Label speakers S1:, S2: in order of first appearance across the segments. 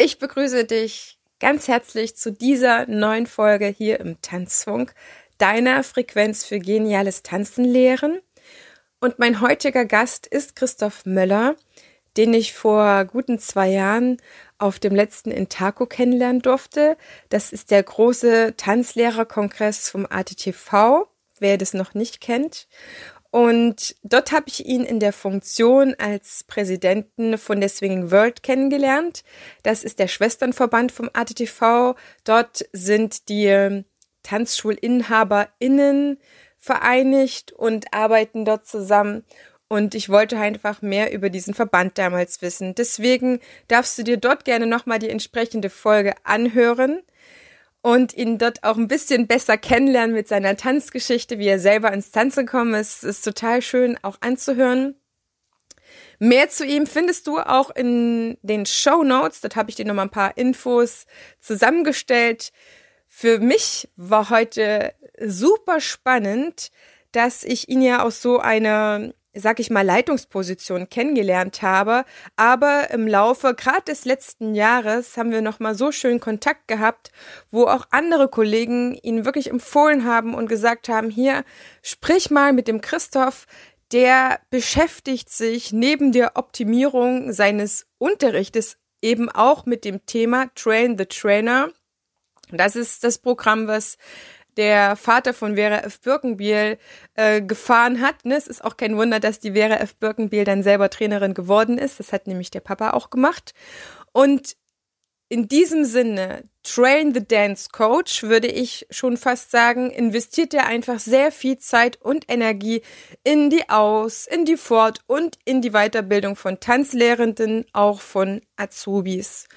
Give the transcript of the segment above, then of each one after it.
S1: Ich begrüße dich ganz herzlich zu dieser neuen Folge hier im Tanzfunk, deiner Frequenz für geniales Tanzen lehren. Und mein heutiger Gast ist Christoph Möller, den ich vor guten zwei Jahren auf dem letzten Intaco kennenlernen durfte. Das ist der große Tanzlehrerkongress vom ATTV, wer das noch nicht kennt. Und dort habe ich ihn in der Funktion als Präsidenten von der Swinging World kennengelernt. Das ist der Schwesternverband vom ATTV. Dort sind die TanzschulinhaberInnen vereinigt und arbeiten dort zusammen. Und ich wollte einfach mehr über diesen Verband damals wissen. Deswegen darfst du dir dort gerne nochmal die entsprechende Folge anhören und ihn dort auch ein bisschen besser kennenlernen mit seiner Tanzgeschichte, wie er selber ins Tanzen gekommen ist. ist total schön auch anzuhören. Mehr zu ihm findest du auch in den Show Notes. Dort habe ich dir nochmal ein paar Infos zusammengestellt. Für mich war heute super spannend, dass ich ihn ja aus so einer sag ich mal, Leitungsposition kennengelernt habe. Aber im Laufe gerade des letzten Jahres haben wir nochmal so schön Kontakt gehabt, wo auch andere Kollegen ihn wirklich empfohlen haben und gesagt haben, hier, sprich mal mit dem Christoph, der beschäftigt sich neben der Optimierung seines Unterrichtes eben auch mit dem Thema Train the Trainer. Das ist das Programm, was der Vater von Vera F. Birkenbiel äh, gefahren hat. Ne? Es ist auch kein Wunder, dass die Vera F. Birkenbiel dann selber Trainerin geworden ist. Das hat nämlich der Papa auch gemacht. Und in diesem Sinne, Train the Dance Coach, würde ich schon fast sagen, investiert er einfach sehr viel Zeit und Energie in die Aus-, in die Fort- und in die Weiterbildung von Tanzlehrenden, auch von Azubis.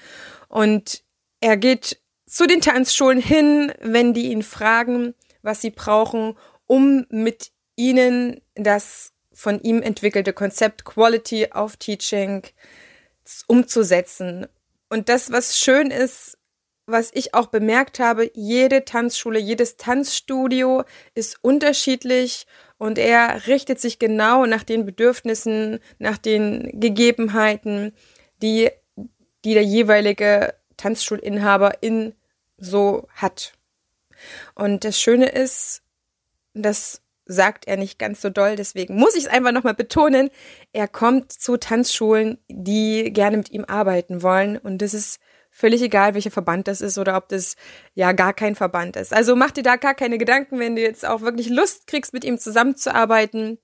S1: Und er geht zu den Tanzschulen hin, wenn die ihn fragen, was sie brauchen, um mit ihnen das von ihm entwickelte Konzept Quality of Teaching umzusetzen. Und das, was schön ist, was ich auch bemerkt habe, jede Tanzschule, jedes Tanzstudio ist unterschiedlich und er richtet sich genau nach den Bedürfnissen, nach den Gegebenheiten, die, die der jeweilige Tanzschulinhaber in so hat. Und das Schöne ist, das sagt er nicht ganz so doll, deswegen muss ich es einfach nochmal betonen, er kommt zu Tanzschulen, die gerne mit ihm arbeiten wollen und das ist völlig egal, welcher Verband das ist oder ob das ja gar kein Verband ist. Also mach dir da gar keine Gedanken, wenn du jetzt auch wirklich Lust kriegst, mit ihm zusammenzuarbeiten.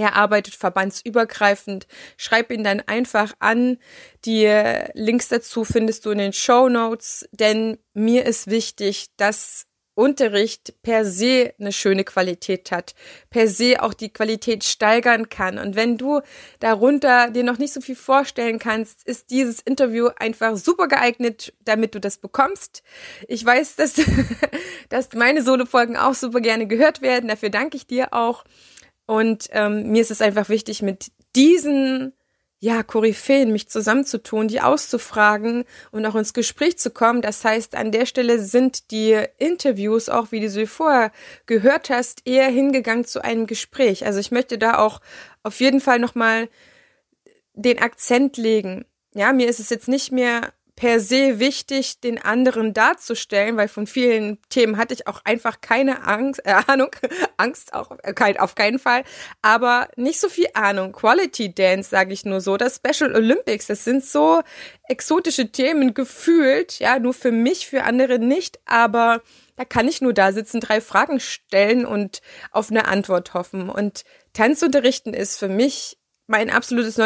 S1: Er arbeitet verbandsübergreifend. Schreib ihn dann einfach an. Die Links dazu findest du in den Show Notes, denn mir ist wichtig, dass Unterricht per se eine schöne Qualität hat, per se auch die Qualität steigern kann. Und wenn du darunter dir noch nicht so viel vorstellen kannst, ist dieses Interview einfach super geeignet, damit du das bekommst. Ich weiß, dass, dass meine Solo-Folgen auch super gerne gehört werden. Dafür danke ich dir auch. Und ähm, mir ist es einfach wichtig, mit diesen ja, Koryphäen mich zusammenzutun, die auszufragen und auch ins Gespräch zu kommen. Das heißt, an der Stelle sind die Interviews, auch wie du sie vorher gehört hast, eher hingegangen zu einem Gespräch. Also ich möchte da auch auf jeden Fall nochmal den Akzent legen. Ja, mir ist es jetzt nicht mehr per se wichtig, den anderen darzustellen, weil von vielen Themen hatte ich auch einfach keine Angst, äh, Ahnung, Angst auch äh, auf keinen Fall, aber nicht so viel Ahnung. Quality Dance, sage ich nur so, das Special Olympics, das sind so exotische Themen gefühlt, ja, nur für mich, für andere nicht, aber da kann ich nur da sitzen, drei Fragen stellen und auf eine Antwort hoffen. Und Tanzunterrichten ist für mich mein absolutes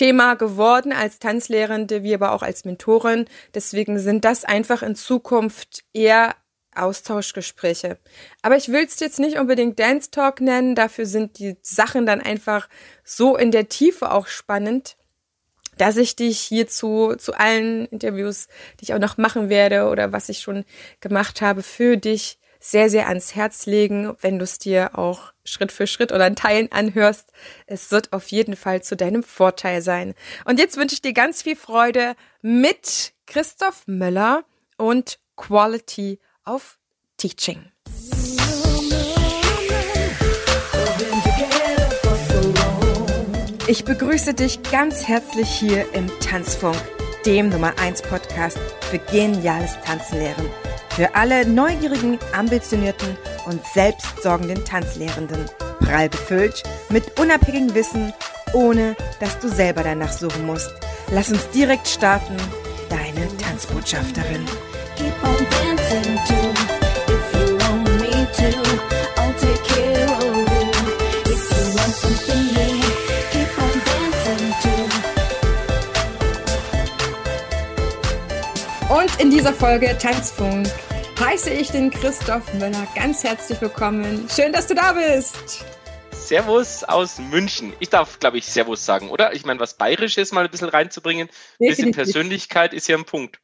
S1: Nonplusultra-Thema geworden als Tanzlehrende, wie aber auch als Mentorin. Deswegen sind das einfach in Zukunft eher Austauschgespräche. Aber ich will es jetzt nicht unbedingt Dance Talk nennen, dafür sind die Sachen dann einfach so in der Tiefe auch spannend, dass ich dich hierzu zu allen Interviews, die ich auch noch machen werde oder was ich schon gemacht habe, für dich sehr, sehr ans Herz legen, wenn du es dir auch Schritt für Schritt oder in Teilen anhörst. Es wird auf jeden Fall zu deinem Vorteil sein. Und jetzt wünsche ich dir ganz viel Freude mit Christoph Möller und Quality of Teaching. Ich begrüße dich ganz herzlich hier im Tanzfunk dem Nummer 1 Podcast für geniales Tanzlehren. Für alle neugierigen, ambitionierten und selbstsorgenden Tanzlehrenden. Prall befüllt mit unabhängigem Wissen, ohne dass du selber danach suchen musst. Lass uns direkt starten. Deine Tanzbotschafterin. Keep on dancing too, if you want me to. Und in dieser Folge Tanzfunk heiße ich den Christoph Müller ganz herzlich willkommen. Schön, dass du da bist.
S2: Servus aus München. Ich darf, glaube ich, Servus sagen, oder? Ich meine, was Bayerisches mal ein bisschen reinzubringen. Ein bisschen Persönlichkeit ist ja ein Punkt.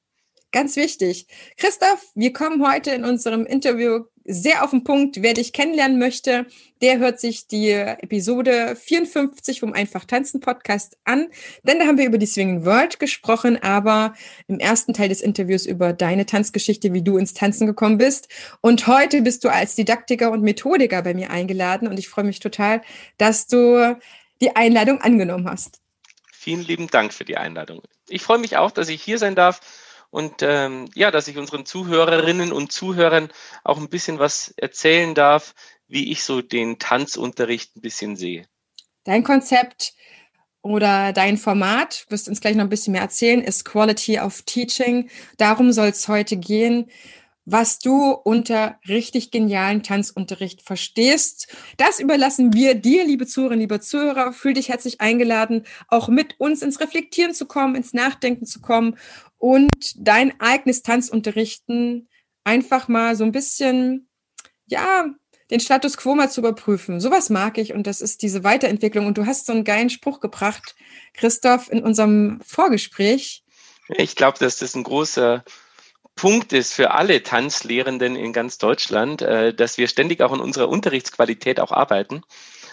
S1: Ganz wichtig. Christoph, wir kommen heute in unserem Interview sehr auf den Punkt. Wer dich kennenlernen möchte, der hört sich die Episode 54 vom Einfach Tanzen Podcast an. Denn da haben wir über die Swinging World gesprochen, aber im ersten Teil des Interviews über deine Tanzgeschichte, wie du ins Tanzen gekommen bist. Und heute bist du als Didaktiker und Methodiker bei mir eingeladen und ich freue mich total, dass du die Einladung angenommen hast.
S2: Vielen lieben Dank für die Einladung. Ich freue mich auch, dass ich hier sein darf und ähm, ja, dass ich unseren Zuhörerinnen und Zuhörern auch ein bisschen was erzählen darf, wie ich so den Tanzunterricht ein bisschen sehe.
S1: Dein Konzept oder dein Format, wirst uns gleich noch ein bisschen mehr erzählen, ist Quality of Teaching. Darum soll es heute gehen was du unter richtig genialen Tanzunterricht verstehst. Das überlassen wir dir, liebe Zuhörerinnen, liebe Zuhörer. Fühl dich herzlich eingeladen, auch mit uns ins Reflektieren zu kommen, ins Nachdenken zu kommen und dein eigenes Tanzunterrichten einfach mal so ein bisschen, ja, den Status quo mal zu überprüfen. Sowas mag ich und das ist diese Weiterentwicklung. Und du hast so einen geilen Spruch gebracht, Christoph, in unserem Vorgespräch.
S2: Ich glaube, dass das ein großer Punkt ist für alle Tanzlehrenden in ganz Deutschland, äh, dass wir ständig auch an unserer Unterrichtsqualität auch arbeiten.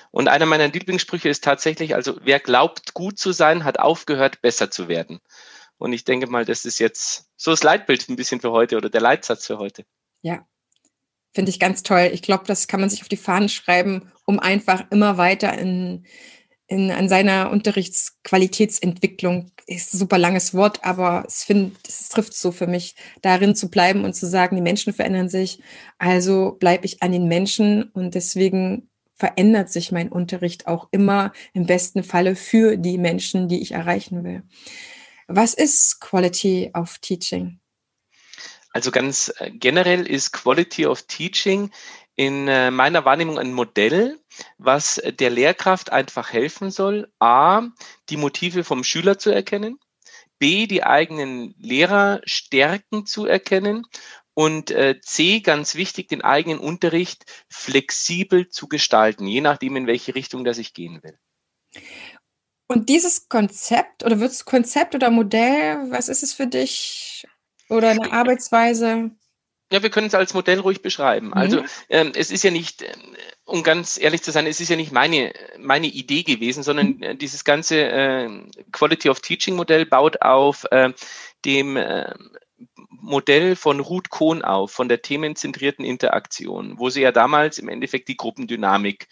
S2: Und einer meiner Lieblingssprüche ist tatsächlich, also wer glaubt, gut zu sein, hat aufgehört, besser zu werden. Und ich denke mal, das ist jetzt so das Leitbild ein bisschen für heute oder der Leitsatz für heute.
S1: Ja, finde ich ganz toll. Ich glaube, das kann man sich auf die Fahnen schreiben, um einfach immer weiter in, in, an seiner Unterrichtsqualitätsentwicklung, ist ein super langes Wort, aber es, find, es trifft so für mich, darin zu bleiben und zu sagen, die Menschen verändern sich, also bleibe ich an den Menschen und deswegen verändert sich mein Unterricht auch immer im besten Falle für die Menschen, die ich erreichen will. Was ist Quality of Teaching?
S2: Also ganz äh, generell ist Quality of Teaching in äh, meiner Wahrnehmung ein Modell, was der Lehrkraft einfach helfen soll, a, die Motive vom Schüler zu erkennen, b, die eigenen Lehrerstärken zu erkennen und äh, C, ganz wichtig, den eigenen Unterricht flexibel zu gestalten, je nachdem, in welche Richtung das ich gehen will.
S1: Und dieses Konzept oder wird es Konzept oder Modell, was ist es für dich? Oder eine Arbeitsweise?
S2: Ja, wir können es als Modell ruhig beschreiben. Mhm. Also ähm, es ist ja nicht, ähm, um ganz ehrlich zu sein, es ist ja nicht meine, meine Idee gewesen, sondern mhm. äh, dieses ganze äh, Quality of Teaching Modell baut auf äh, dem äh, Modell von Ruth Kohn auf, von der themenzentrierten Interaktion, wo sie ja damals im Endeffekt die Gruppendynamik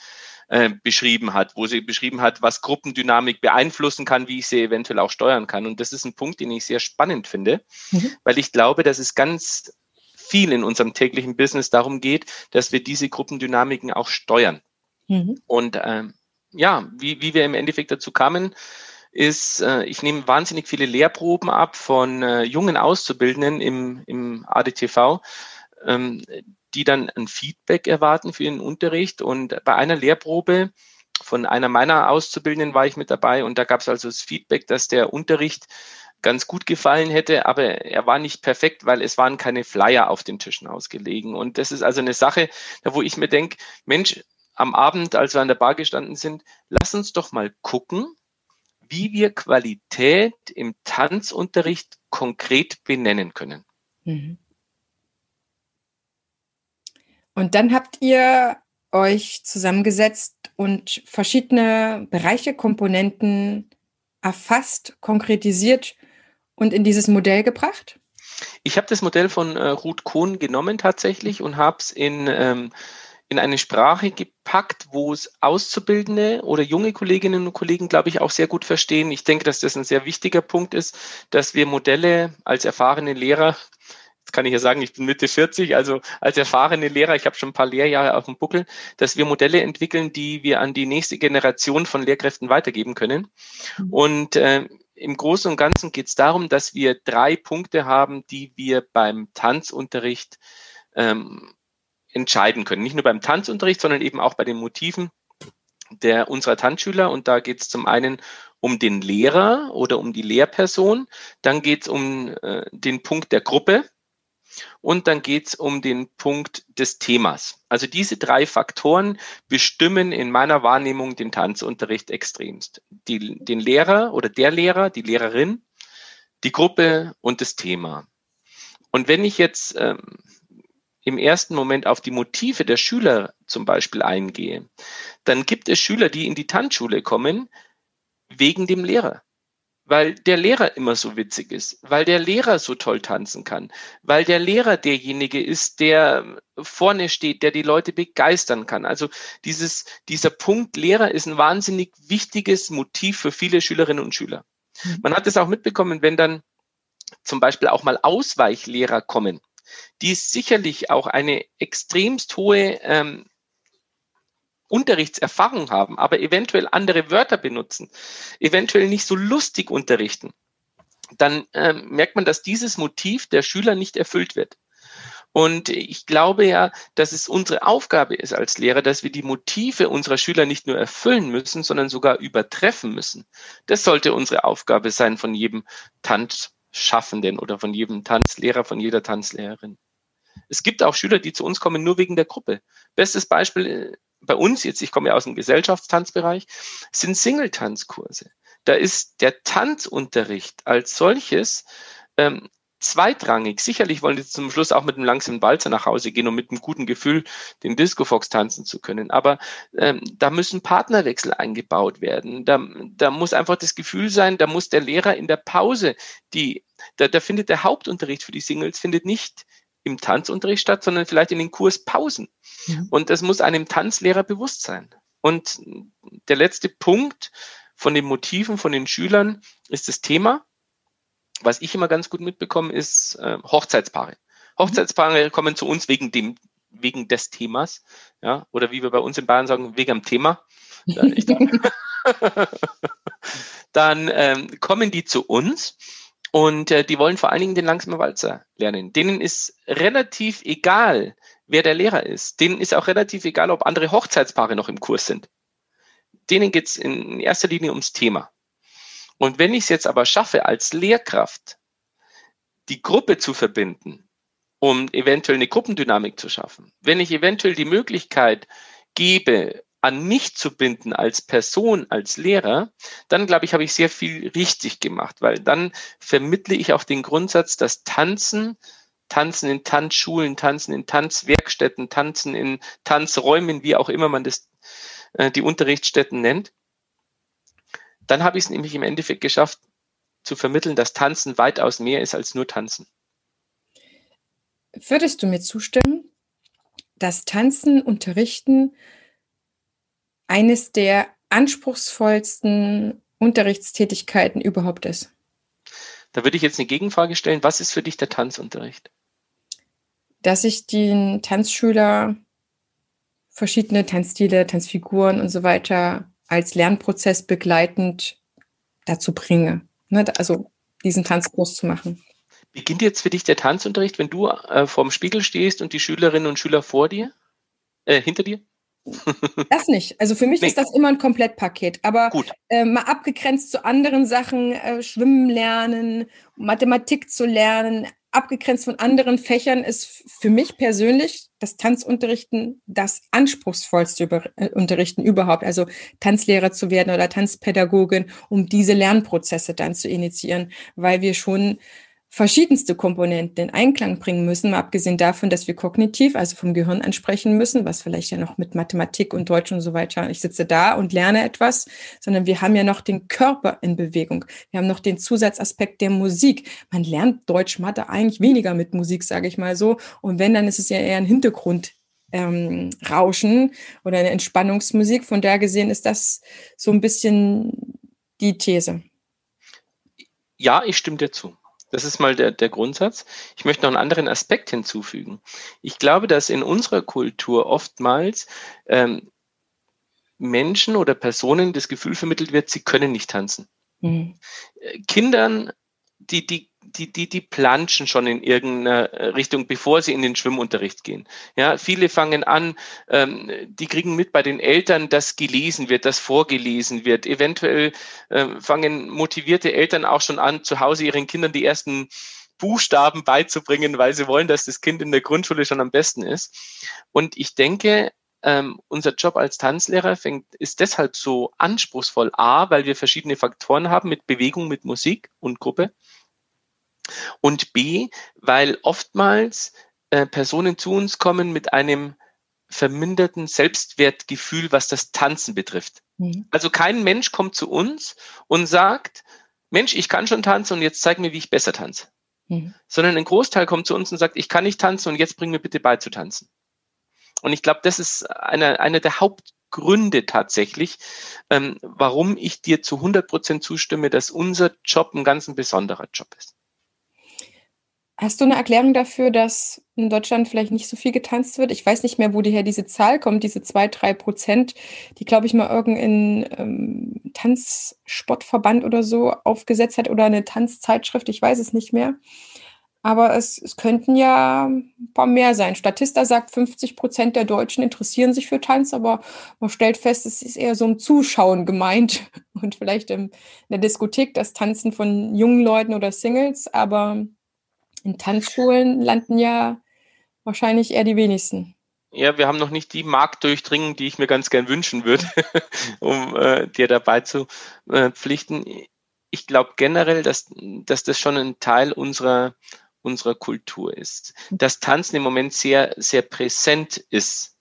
S2: äh, beschrieben hat, wo sie beschrieben hat, was Gruppendynamik beeinflussen kann, wie ich sie eventuell auch steuern kann. Und das ist ein Punkt, den ich sehr spannend finde, mhm. weil ich glaube, dass es ganz viel in unserem täglichen Business darum geht, dass wir diese Gruppendynamiken auch steuern. Mhm. Und ähm, ja, wie, wie wir im Endeffekt dazu kamen, ist, äh, ich nehme wahnsinnig viele Lehrproben ab von äh, jungen Auszubildenden im, im ADTV, ähm, die dann ein Feedback erwarten für ihren Unterricht. Und bei einer Lehrprobe von einer meiner Auszubildenden war ich mit dabei und da gab es also das Feedback, dass der Unterricht ganz gut gefallen hätte, aber er war nicht perfekt, weil es waren keine Flyer auf den Tischen ausgelegen. Und das ist also eine Sache, wo ich mir denke, Mensch, am Abend, als wir an der Bar gestanden sind, lass uns doch mal gucken, wie wir Qualität im Tanzunterricht konkret benennen können. Mhm.
S1: Und dann habt ihr euch zusammengesetzt und verschiedene Bereiche, Komponenten erfasst, konkretisiert und in dieses Modell gebracht?
S2: Ich habe das Modell von äh, Ruth Kohn genommen tatsächlich und habe es in, ähm, in eine Sprache gepackt, wo es Auszubildende oder junge Kolleginnen und Kollegen, glaube ich, auch sehr gut verstehen. Ich denke, dass das ein sehr wichtiger Punkt ist, dass wir Modelle als erfahrene Lehrer, jetzt kann ich ja sagen, ich bin Mitte 40, also als erfahrene Lehrer, ich habe schon ein paar Lehrjahre auf dem Buckel, dass wir Modelle entwickeln, die wir an die nächste Generation von Lehrkräften weitergeben können. Mhm. Und äh, im Großen und Ganzen geht es darum, dass wir drei Punkte haben, die wir beim Tanzunterricht ähm, entscheiden können. Nicht nur beim Tanzunterricht, sondern eben auch bei den Motiven der unserer Tanzschüler. Und da geht es zum einen um den Lehrer oder um die Lehrperson, dann geht es um äh, den Punkt der Gruppe und dann geht es um den Punkt des Themas. Also diese drei Faktoren bestimmen in meiner Wahrnehmung den Tanzunterricht extremst. Die, den Lehrer oder der Lehrer, die Lehrerin, die Gruppe und das Thema. Und wenn ich jetzt ähm, im ersten Moment auf die Motive der Schüler zum Beispiel eingehe, dann gibt es Schüler, die in die Tanzschule kommen wegen dem Lehrer. Weil der Lehrer immer so witzig ist, weil der Lehrer so toll tanzen kann, weil der Lehrer derjenige ist, der vorne steht, der die Leute begeistern kann. Also dieses, dieser Punkt Lehrer ist ein wahnsinnig wichtiges Motiv für viele Schülerinnen und Schüler. Mhm. Man hat es auch mitbekommen, wenn dann zum Beispiel auch mal Ausweichlehrer kommen die sicherlich auch eine extremst hohe ähm, Unterrichtserfahrung haben, aber eventuell andere Wörter benutzen, eventuell nicht so lustig unterrichten, dann ähm, merkt man, dass dieses Motiv der Schüler nicht erfüllt wird. Und ich glaube ja, dass es unsere Aufgabe ist als Lehrer, dass wir die Motive unserer Schüler nicht nur erfüllen müssen, sondern sogar übertreffen müssen. Das sollte unsere Aufgabe sein von jedem Tanzschaffenden oder von jedem Tanzlehrer, von jeder Tanzlehrerin. Es gibt auch Schüler, die zu uns kommen nur wegen der Gruppe. Bestes Beispiel äh, bei uns, jetzt ich komme ja aus dem Gesellschaftstanzbereich, sind Single-Tanzkurse. Da ist der Tanzunterricht als solches ähm, zweitrangig. Sicherlich wollen die zum Schluss auch mit einem langsamen Walzer nach Hause gehen, um mit einem guten Gefühl den Disco Fox tanzen zu können. Aber ähm, da müssen Partnerwechsel eingebaut werden. Da, da muss einfach das Gefühl sein, da muss der Lehrer in der Pause, die, da, da findet der Hauptunterricht für die Singles, findet nicht im Tanzunterricht statt, sondern vielleicht in den Kurspausen. Ja. Und das muss einem Tanzlehrer bewusst sein. Und der letzte Punkt von den Motiven von den Schülern ist das Thema. Was ich immer ganz gut mitbekomme, ist äh, Hochzeitspaare. Hochzeitspaare kommen zu uns wegen dem, wegen des Themas, ja, oder wie wir bei uns in Bayern sagen, wegen dem Thema. dann ähm, kommen die zu uns und äh, die wollen vor allen Dingen den langsamen Walzer lernen. Denen ist relativ egal, wer der Lehrer ist. Denen ist auch relativ egal, ob andere Hochzeitspaare noch im Kurs sind. Denen geht's in erster Linie ums Thema. Und wenn ich es jetzt aber schaffe, als Lehrkraft die Gruppe zu verbinden, um eventuell eine Gruppendynamik zu schaffen, wenn ich eventuell die Möglichkeit gebe, an mich zu binden als Person, als Lehrer, dann glaube ich, habe ich sehr viel richtig gemacht, weil dann vermittle ich auch den Grundsatz, dass Tanzen, Tanzen in Tanzschulen, Tanzen in Tanzwerkstätten, Tanzen in Tanzräumen, wie auch immer man das, äh, die Unterrichtsstätten nennt, dann habe ich es nämlich im Endeffekt geschafft, zu vermitteln, dass Tanzen weitaus mehr ist als nur Tanzen.
S1: Würdest du mir zustimmen, dass Tanzen, Unterrichten eines der anspruchsvollsten Unterrichtstätigkeiten überhaupt ist.
S2: Da würde ich jetzt eine Gegenfrage stellen. Was ist für dich der Tanzunterricht?
S1: Dass ich den Tanzschüler verschiedene Tanzstile, Tanzfiguren und so weiter als Lernprozess begleitend dazu bringe. Ne? Also diesen Tanzkurs zu machen.
S2: Beginnt jetzt für dich der Tanzunterricht, wenn du äh, vorm Spiegel stehst und die Schülerinnen und Schüler vor dir, äh, hinter dir?
S1: Das nicht. Also für mich nee. ist das immer ein Komplettpaket. Aber äh, mal abgegrenzt zu anderen Sachen, äh, Schwimmen lernen, Mathematik zu lernen, abgegrenzt von anderen Fächern ist für mich persönlich das Tanzunterrichten das anspruchsvollste über, äh, Unterrichten überhaupt. Also Tanzlehrer zu werden oder Tanzpädagogin, um diese Lernprozesse dann zu initiieren, weil wir schon verschiedenste Komponenten in Einklang bringen müssen, mal abgesehen davon, dass wir kognitiv, also vom Gehirn ansprechen müssen, was vielleicht ja noch mit Mathematik und Deutsch und so weiter, ich sitze da und lerne etwas, sondern wir haben ja noch den Körper in Bewegung. Wir haben noch den Zusatzaspekt der Musik. Man lernt Deutsch, Mathe eigentlich weniger mit Musik, sage ich mal so. Und wenn, dann ist es ja eher ein Hintergrund ähm, Rauschen oder eine Entspannungsmusik. Von daher gesehen ist das so ein bisschen die These.
S2: Ja, ich stimme dir zu. Das ist mal der, der Grundsatz. Ich möchte noch einen anderen Aspekt hinzufügen. Ich glaube, dass in unserer Kultur oftmals ähm, Menschen oder Personen das Gefühl vermittelt wird, sie können nicht tanzen. Mhm. Kindern, die, die die, die, die planschen schon in irgendeiner äh, Richtung, bevor sie in den Schwimmunterricht gehen. Ja, viele fangen an, ähm, die kriegen mit bei den Eltern, dass gelesen wird, dass vorgelesen wird. Eventuell äh, fangen motivierte Eltern auch schon an, zu Hause ihren Kindern die ersten Buchstaben beizubringen, weil sie wollen, dass das Kind in der Grundschule schon am besten ist. Und ich denke, ähm, unser Job als Tanzlehrer fängt, ist deshalb so anspruchsvoll. A, weil wir verschiedene Faktoren haben mit Bewegung, mit Musik und Gruppe. Und B, weil oftmals äh, Personen zu uns kommen mit einem verminderten Selbstwertgefühl, was das Tanzen betrifft. Mhm. Also kein Mensch kommt zu uns und sagt, Mensch, ich kann schon tanzen und jetzt zeig mir, wie ich besser tanze. Mhm. Sondern ein Großteil kommt zu uns und sagt, ich kann nicht tanzen und jetzt bring mir bitte bei zu tanzen. Und ich glaube, das ist einer, einer der Hauptgründe tatsächlich, ähm, warum ich dir zu 100 Prozent zustimme, dass unser Job ein ganz ein besonderer Job ist.
S1: Hast du eine Erklärung dafür, dass in Deutschland vielleicht nicht so viel getanzt wird? Ich weiß nicht mehr, wo her diese Zahl kommt, diese zwei, drei Prozent, die, glaube ich, mal irgendein ähm, Tanzsportverband oder so aufgesetzt hat oder eine Tanzzeitschrift, ich weiß es nicht mehr. Aber es, es könnten ja ein paar mehr sein. Statista sagt, 50 Prozent der Deutschen interessieren sich für Tanz, aber man stellt fest, es ist eher so ein Zuschauen gemeint und vielleicht in der Diskothek das Tanzen von jungen Leuten oder Singles, aber in Tanzschulen landen ja wahrscheinlich eher die wenigsten.
S2: Ja, wir haben noch nicht die Marktdurchdringung, die ich mir ganz gern wünschen würde, um äh, dir dabei zu äh, pflichten. Ich glaube generell, dass, dass das schon ein Teil unserer, unserer Kultur ist. Dass Tanzen im Moment sehr, sehr präsent ist,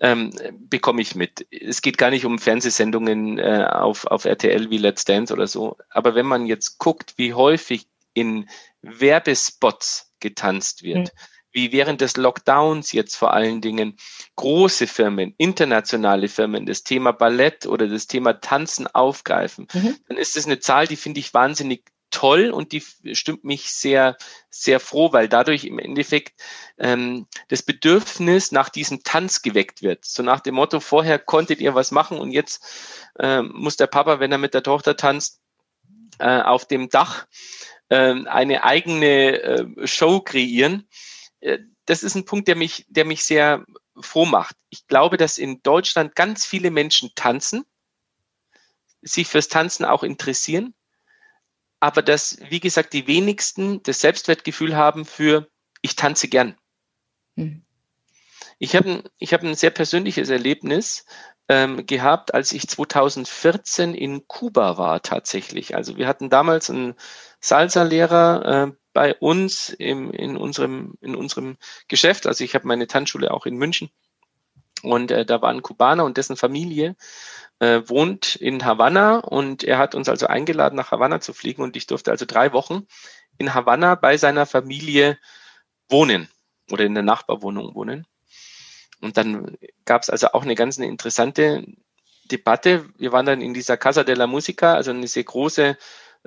S2: ähm, bekomme ich mit. Es geht gar nicht um Fernsehsendungen äh, auf, auf RTL wie Let's Dance oder so. Aber wenn man jetzt guckt, wie häufig in Werbespots getanzt wird. Mhm. Wie während des Lockdowns jetzt vor allen Dingen große Firmen, internationale Firmen das Thema Ballett oder das Thema Tanzen aufgreifen, mhm. dann ist es eine Zahl, die finde ich wahnsinnig toll und die stimmt mich sehr, sehr froh, weil dadurch im Endeffekt ähm, das Bedürfnis nach diesem Tanz geweckt wird. So nach dem Motto, vorher konntet ihr was machen und jetzt ähm, muss der Papa, wenn er mit der Tochter tanzt, äh, auf dem Dach eine eigene äh, Show kreieren. Äh, das ist ein Punkt, der mich, der mich sehr froh macht. Ich glaube, dass in Deutschland ganz viele Menschen tanzen, sich fürs Tanzen auch interessieren, aber dass, wie gesagt, die wenigsten das Selbstwertgefühl haben für ich tanze gern. Mhm. Ich habe ein, ich hab ein sehr persönliches Erlebnis ähm, gehabt, als ich 2014 in Kuba war tatsächlich. Also wir hatten damals einen Salsa-Lehrer äh, bei uns im, in, unserem, in unserem Geschäft. Also ich habe meine Tanzschule auch in München. Und äh, da war ein Kubaner und dessen Familie äh, wohnt in Havanna und er hat uns also eingeladen, nach Havanna zu fliegen und ich durfte also drei Wochen in Havanna bei seiner Familie wohnen oder in der Nachbarwohnung wohnen. Und dann gab es also auch eine ganz eine interessante Debatte. Wir waren dann in dieser Casa de la Musica, also eine sehr große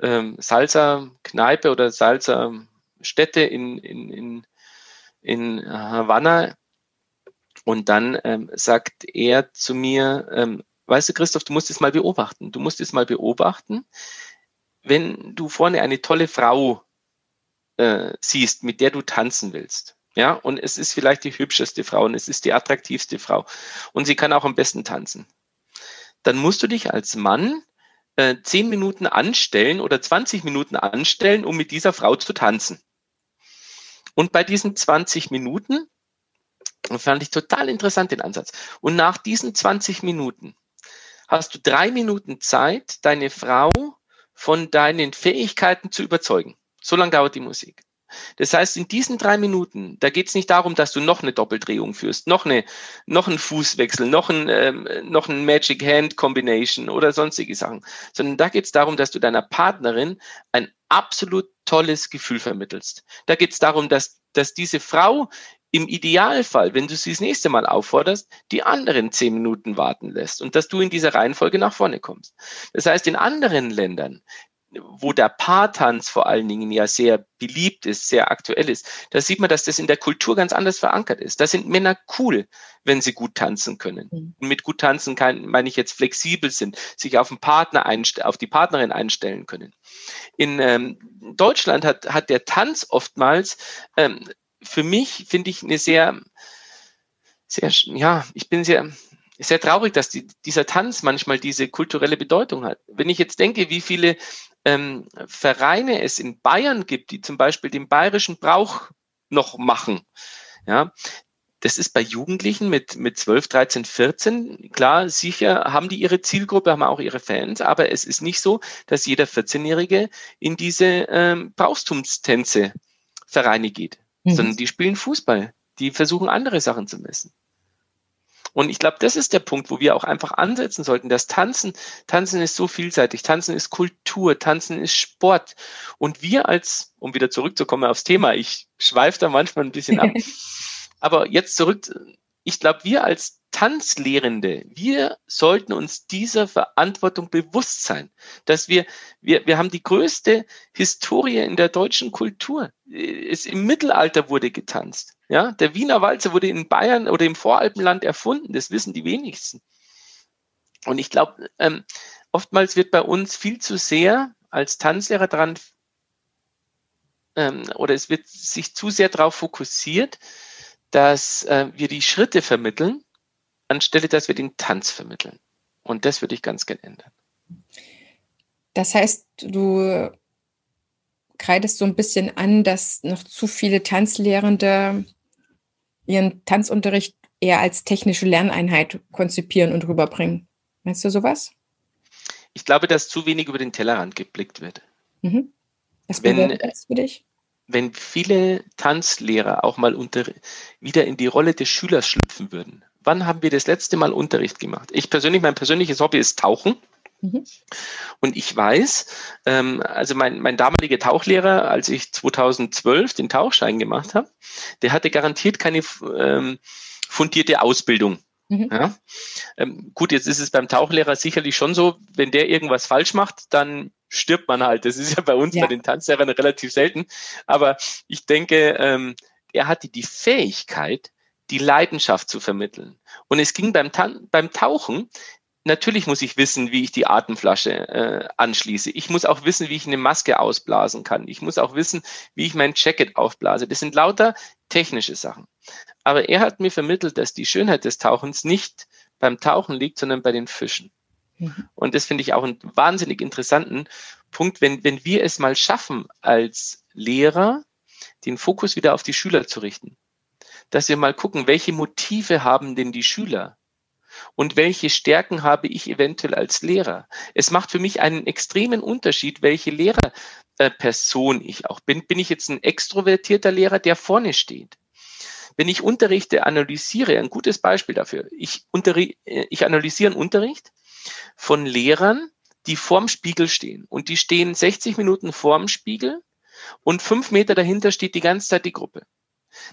S2: ähm, Salsa-Kneipe oder Salsa-Stätte in, in, in, in Havanna. Und dann ähm, sagt er zu mir, ähm, weißt du, Christoph, du musst es mal beobachten. Du musst es mal beobachten, wenn du vorne eine tolle Frau äh, siehst, mit der du tanzen willst. Ja, und es ist vielleicht die hübscheste Frau und es ist die attraktivste Frau und sie kann auch am besten tanzen. Dann musst du dich als Mann äh, 10 Minuten anstellen oder 20 Minuten anstellen, um mit dieser Frau zu tanzen. Und bei diesen 20 Minuten fand ich total interessant den Ansatz. Und nach diesen 20 Minuten hast du drei Minuten Zeit, deine Frau von deinen Fähigkeiten zu überzeugen. So lange dauert die Musik. Das heißt, in diesen drei Minuten, da geht es nicht darum, dass du noch eine Doppeldrehung führst, noch eine, noch einen Fußwechsel, noch ein, ähm, noch ein Magic Hand Combination oder sonstige Sachen, sondern da geht es darum, dass du deiner Partnerin ein absolut tolles Gefühl vermittelst. Da geht es darum, dass, dass diese Frau im Idealfall, wenn du sie das nächste Mal aufforderst, die anderen zehn Minuten warten lässt und dass du in dieser Reihenfolge nach vorne kommst. Das heißt, in anderen Ländern, wo der Paartanz vor allen Dingen ja sehr beliebt ist, sehr aktuell ist, da sieht man, dass das in der Kultur ganz anders verankert ist. Da sind Männer cool, wenn sie gut tanzen können. Mhm. Und mit gut tanzen kann, meine ich jetzt flexibel sind, sich auf den Partner auf die Partnerin einstellen können. In ähm, Deutschland hat, hat der Tanz oftmals ähm, für mich, finde ich, eine sehr, sehr, ja, ich bin sehr, sehr traurig, dass die, dieser Tanz manchmal diese kulturelle Bedeutung hat. Wenn ich jetzt denke, wie viele ähm, Vereine es in Bayern gibt, die zum Beispiel den bayerischen Brauch noch machen, ja, das ist bei Jugendlichen mit, mit 12, 13, 14, klar, sicher haben die ihre Zielgruppe, haben auch ihre Fans, aber es ist nicht so, dass jeder 14-Jährige in diese ähm, Brauchstumstänze Vereine geht, mhm. sondern die spielen Fußball. Die versuchen andere Sachen zu messen. Und ich glaube, das ist der Punkt, wo wir auch einfach ansetzen sollten. Das Tanzen, Tanzen ist so vielseitig. Tanzen ist Kultur, Tanzen ist Sport. Und wir als, um wieder zurückzukommen aufs Thema, ich schweife da manchmal ein bisschen ab. aber jetzt zurück, ich glaube, wir als Tanzlehrende, wir sollten uns dieser Verantwortung bewusst sein, dass wir, wir, wir haben die größte Historie in der deutschen Kultur. Es im Mittelalter wurde getanzt. Ja, der Wiener Walzer wurde in Bayern oder im Voralpenland erfunden. Das wissen die wenigsten. Und ich glaube, ähm, oftmals wird bei uns viel zu sehr als Tanzlehrer dran ähm, oder es wird sich zu sehr darauf fokussiert, dass äh, wir die Schritte vermitteln, anstelle dass wir den Tanz vermitteln. Und das würde ich ganz gerne ändern.
S1: Das heißt, du kreidest so ein bisschen an, dass noch zu viele Tanzlehrende ihren Tanzunterricht eher als technische Lerneinheit konzipieren und rüberbringen. Meinst du sowas?
S2: Ich glaube, dass zu wenig über den Tellerrand geblickt wird.
S1: Mhm. Was bedeutet das für dich?
S2: Wenn viele Tanzlehrer auch mal unter, wieder in die Rolle des Schülers schlüpfen würden. Wann haben wir das letzte Mal Unterricht gemacht? Ich persönlich, mein persönliches Hobby ist Tauchen. Mhm. Und ich weiß, ähm, also mein, mein damaliger Tauchlehrer, als ich 2012 den Tauchschein gemacht habe, der hatte garantiert keine ähm, fundierte Ausbildung. Mhm. Ja? Ähm, gut, jetzt ist es beim Tauchlehrer sicherlich schon so, wenn der irgendwas falsch macht, dann stirbt man halt. Das ist ja bei uns, ja. bei den Tanzlehrern relativ selten. Aber ich denke, ähm, er hatte die Fähigkeit, die Leidenschaft zu vermitteln. Und es ging beim, Tan beim Tauchen natürlich muss ich wissen, wie ich die Atemflasche äh, anschließe. Ich muss auch wissen, wie ich eine Maske ausblasen kann. Ich muss auch wissen, wie ich mein Jacket aufblase. Das sind lauter technische Sachen. Aber er hat mir vermittelt, dass die Schönheit des Tauchens nicht beim Tauchen liegt, sondern bei den Fischen. Mhm. Und das finde ich auch einen wahnsinnig interessanten Punkt, wenn, wenn wir es mal schaffen, als Lehrer den Fokus wieder auf die Schüler zu richten. Dass wir mal gucken, welche Motive haben denn die Schüler? und welche Stärken habe ich eventuell als Lehrer. Es macht für mich einen extremen Unterschied, welche Lehrerperson ich auch bin. Bin ich jetzt ein extrovertierter Lehrer, der vorne steht? Wenn ich Unterrichte analysiere, ein gutes Beispiel dafür, ich, äh, ich analysiere einen Unterricht von Lehrern, die vorm Spiegel stehen und die stehen 60 Minuten vorm Spiegel und fünf Meter dahinter steht die ganze Zeit die Gruppe.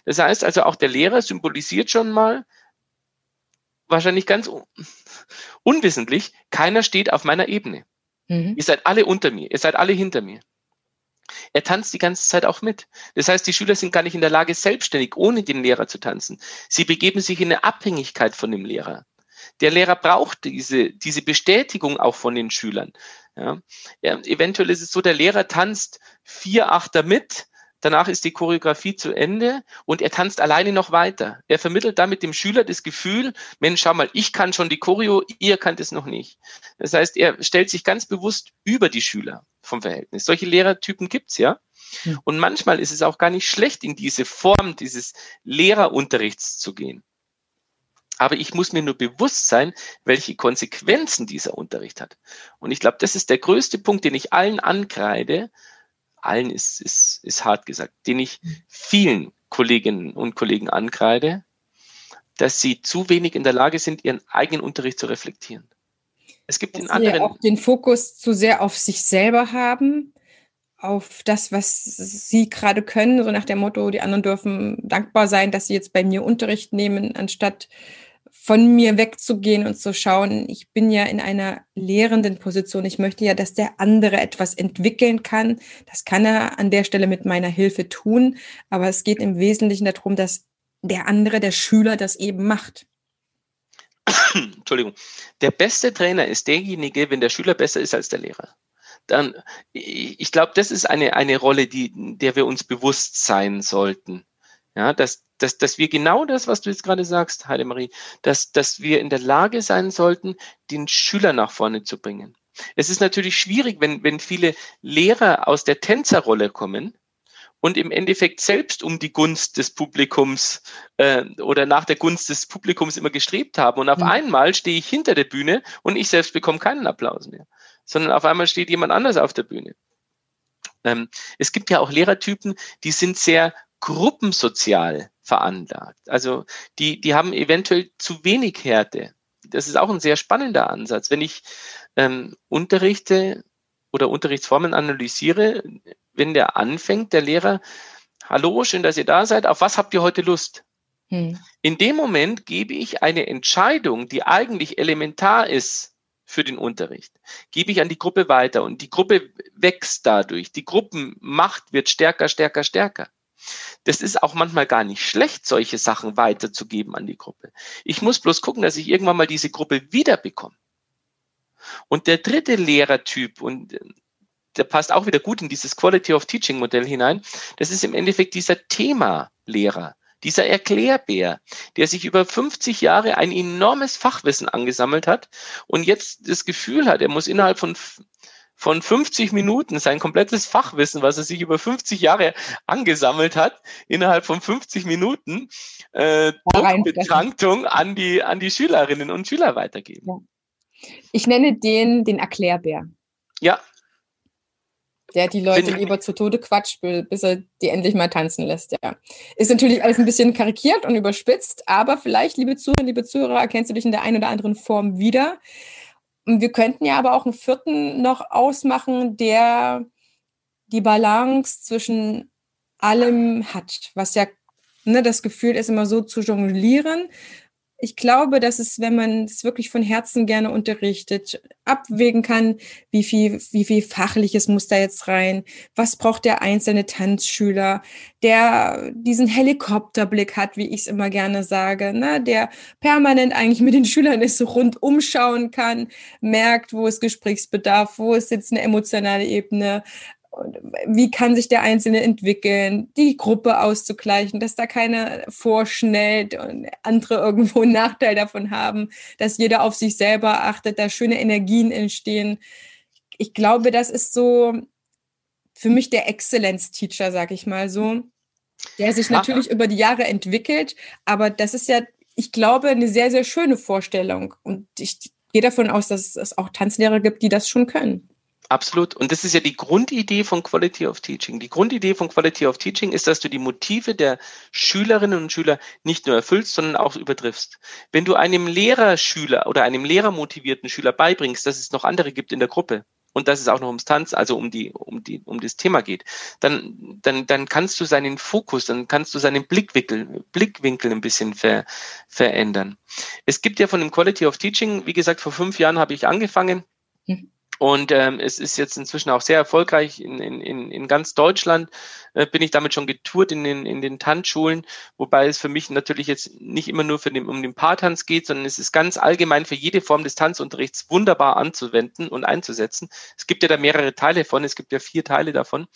S2: Das heißt also, auch der Lehrer symbolisiert schon mal, wahrscheinlich ganz unwissentlich, keiner steht auf meiner Ebene. Mhm. Ihr seid alle unter mir, ihr seid alle hinter mir. Er tanzt die ganze Zeit auch mit. Das heißt, die Schüler sind gar nicht in der Lage, selbstständig ohne den Lehrer zu tanzen. Sie begeben sich in eine Abhängigkeit von dem Lehrer. Der Lehrer braucht diese, diese Bestätigung auch von den Schülern. Ja. ja eventuell ist es so, der Lehrer tanzt vier Achter mit, Danach ist die Choreografie zu Ende und er tanzt alleine noch weiter. Er vermittelt damit dem Schüler das Gefühl, Mensch, schau mal, ich kann schon die Choreo, ihr könnt es noch nicht. Das heißt, er stellt sich ganz bewusst über die Schüler vom Verhältnis. Solche Lehrertypen gibt's ja. Und manchmal ist es auch gar nicht schlecht, in diese Form dieses Lehrerunterrichts zu gehen. Aber ich muss mir nur bewusst sein, welche Konsequenzen dieser Unterricht hat. Und ich glaube, das ist der größte Punkt, den ich allen ankreide, allen ist, ist, ist hart gesagt, den ich vielen Kolleginnen und Kollegen ankreide, dass sie zu wenig in der Lage sind, ihren eigenen Unterricht zu reflektieren.
S1: Es gibt dass in anderen. auch den Fokus zu sehr auf sich selber haben, auf das, was sie gerade können, so nach dem Motto, die anderen dürfen dankbar sein, dass sie jetzt bei mir Unterricht nehmen, anstatt von mir wegzugehen und zu schauen, ich bin ja in einer lehrenden Position. Ich möchte ja, dass der andere etwas entwickeln kann. Das kann er an der Stelle mit meiner Hilfe tun. Aber es geht im Wesentlichen darum, dass der andere, der Schüler, das eben macht.
S2: Entschuldigung. Der beste Trainer ist derjenige, wenn der Schüler besser ist als der Lehrer. Dann, ich glaube, das ist eine, eine Rolle, die, der wir uns bewusst sein sollten. Ja, dass, dass, dass wir genau das, was du jetzt gerade sagst, Heidemarie, dass, dass wir in der Lage sein sollten, den Schüler nach vorne zu bringen. Es ist natürlich schwierig, wenn, wenn viele Lehrer aus der Tänzerrolle kommen und im Endeffekt selbst um die Gunst des Publikums äh, oder nach der Gunst des Publikums immer gestrebt haben. Und auf mhm. einmal stehe ich hinter der Bühne und ich selbst bekomme keinen Applaus mehr, sondern auf einmal steht jemand anders auf der Bühne. Ähm, es gibt ja auch Lehrertypen, die sind sehr gruppensozial veranlagt. Also die, die haben eventuell zu wenig Härte. Das ist auch ein sehr spannender Ansatz. Wenn ich ähm, unterrichte oder Unterrichtsformen analysiere, wenn der anfängt, der Lehrer, hallo, schön, dass ihr da seid, auf was habt ihr heute Lust? Hm. In dem Moment gebe ich eine Entscheidung, die eigentlich elementar ist für den Unterricht, gebe ich an die Gruppe weiter und die Gruppe wächst dadurch. Die Gruppenmacht wird stärker, stärker, stärker. Das ist auch manchmal gar nicht schlecht, solche Sachen weiterzugeben an die Gruppe. Ich muss bloß gucken, dass ich irgendwann mal diese Gruppe wiederbekomme. Und der dritte Lehrertyp, und äh, der passt auch wieder gut in dieses Quality of Teaching Modell hinein, das ist im Endeffekt dieser Thema-Lehrer, dieser Erklärbär, der sich über 50 Jahre ein enormes Fachwissen angesammelt hat und jetzt das Gefühl hat, er muss innerhalb von von 50 Minuten sein komplettes Fachwissen, was er sich über 50 Jahre angesammelt hat, innerhalb von 50 Minuten äh, Betranktung an die, an die Schülerinnen und Schüler weitergeben.
S1: Ja. Ich nenne den den Erklärbär.
S2: Ja.
S1: Der die Leute Bin, lieber zu Tode quatscht, bis er die endlich mal tanzen lässt, ja. Ist natürlich alles ein bisschen karikiert und überspitzt, aber vielleicht, liebe Zuhörer, liebe Zuhörer, erkennst du dich in der einen oder anderen Form wieder. Wir könnten ja aber auch einen vierten noch ausmachen, der die Balance zwischen allem hat, was ja ne, das Gefühl ist, immer so zu jonglieren, ich glaube, dass es, wenn man es wirklich von Herzen gerne unterrichtet, abwägen kann, wie viel, wie viel Fachliches muss da jetzt rein? Was braucht der einzelne Tanzschüler, der diesen Helikopterblick hat, wie ich es immer gerne sage, ne? der permanent eigentlich mit den Schülern ist, so rund umschauen kann, merkt, wo ist Gesprächsbedarf, wo ist jetzt eine emotionale Ebene, wie kann sich der Einzelne entwickeln, die Gruppe auszugleichen, dass da keiner vorschnellt und andere irgendwo einen Nachteil davon haben, dass jeder auf sich selber achtet, da schöne Energien entstehen. Ich glaube, das ist so für mich der Exzellenz-Teacher, sag ich mal so, der sich natürlich über die Jahre entwickelt, aber das ist ja, ich glaube, eine sehr, sehr schöne Vorstellung und ich gehe davon aus, dass es auch Tanzlehrer gibt, die das schon können.
S2: Absolut. Und das ist ja die Grundidee von Quality of Teaching. Die Grundidee von Quality of Teaching ist, dass du die Motive der Schülerinnen und Schüler nicht nur erfüllst, sondern auch übertriffst. Wenn du einem Lehrerschüler oder einem lehrermotivierten Schüler beibringst, dass es noch andere gibt in der Gruppe und dass es auch noch ums Tanz, also um die, um die, um das Thema geht, dann, dann, dann kannst du seinen Fokus, dann kannst du seinen Blickwinkel, Blickwinkel ein bisschen ver, verändern. Es gibt ja von dem Quality of Teaching, wie gesagt, vor fünf Jahren habe ich angefangen. Mhm und ähm, es ist jetzt inzwischen auch sehr erfolgreich. In, in, in ganz Deutschland äh, bin ich damit schon getourt in den, in den Tanzschulen, wobei es für mich natürlich jetzt nicht immer nur für den, um den Paartanz geht, sondern es ist ganz allgemein für jede Form des Tanzunterrichts wunderbar anzuwenden und einzusetzen. Es gibt ja da mehrere Teile von, es gibt ja vier Teile davon.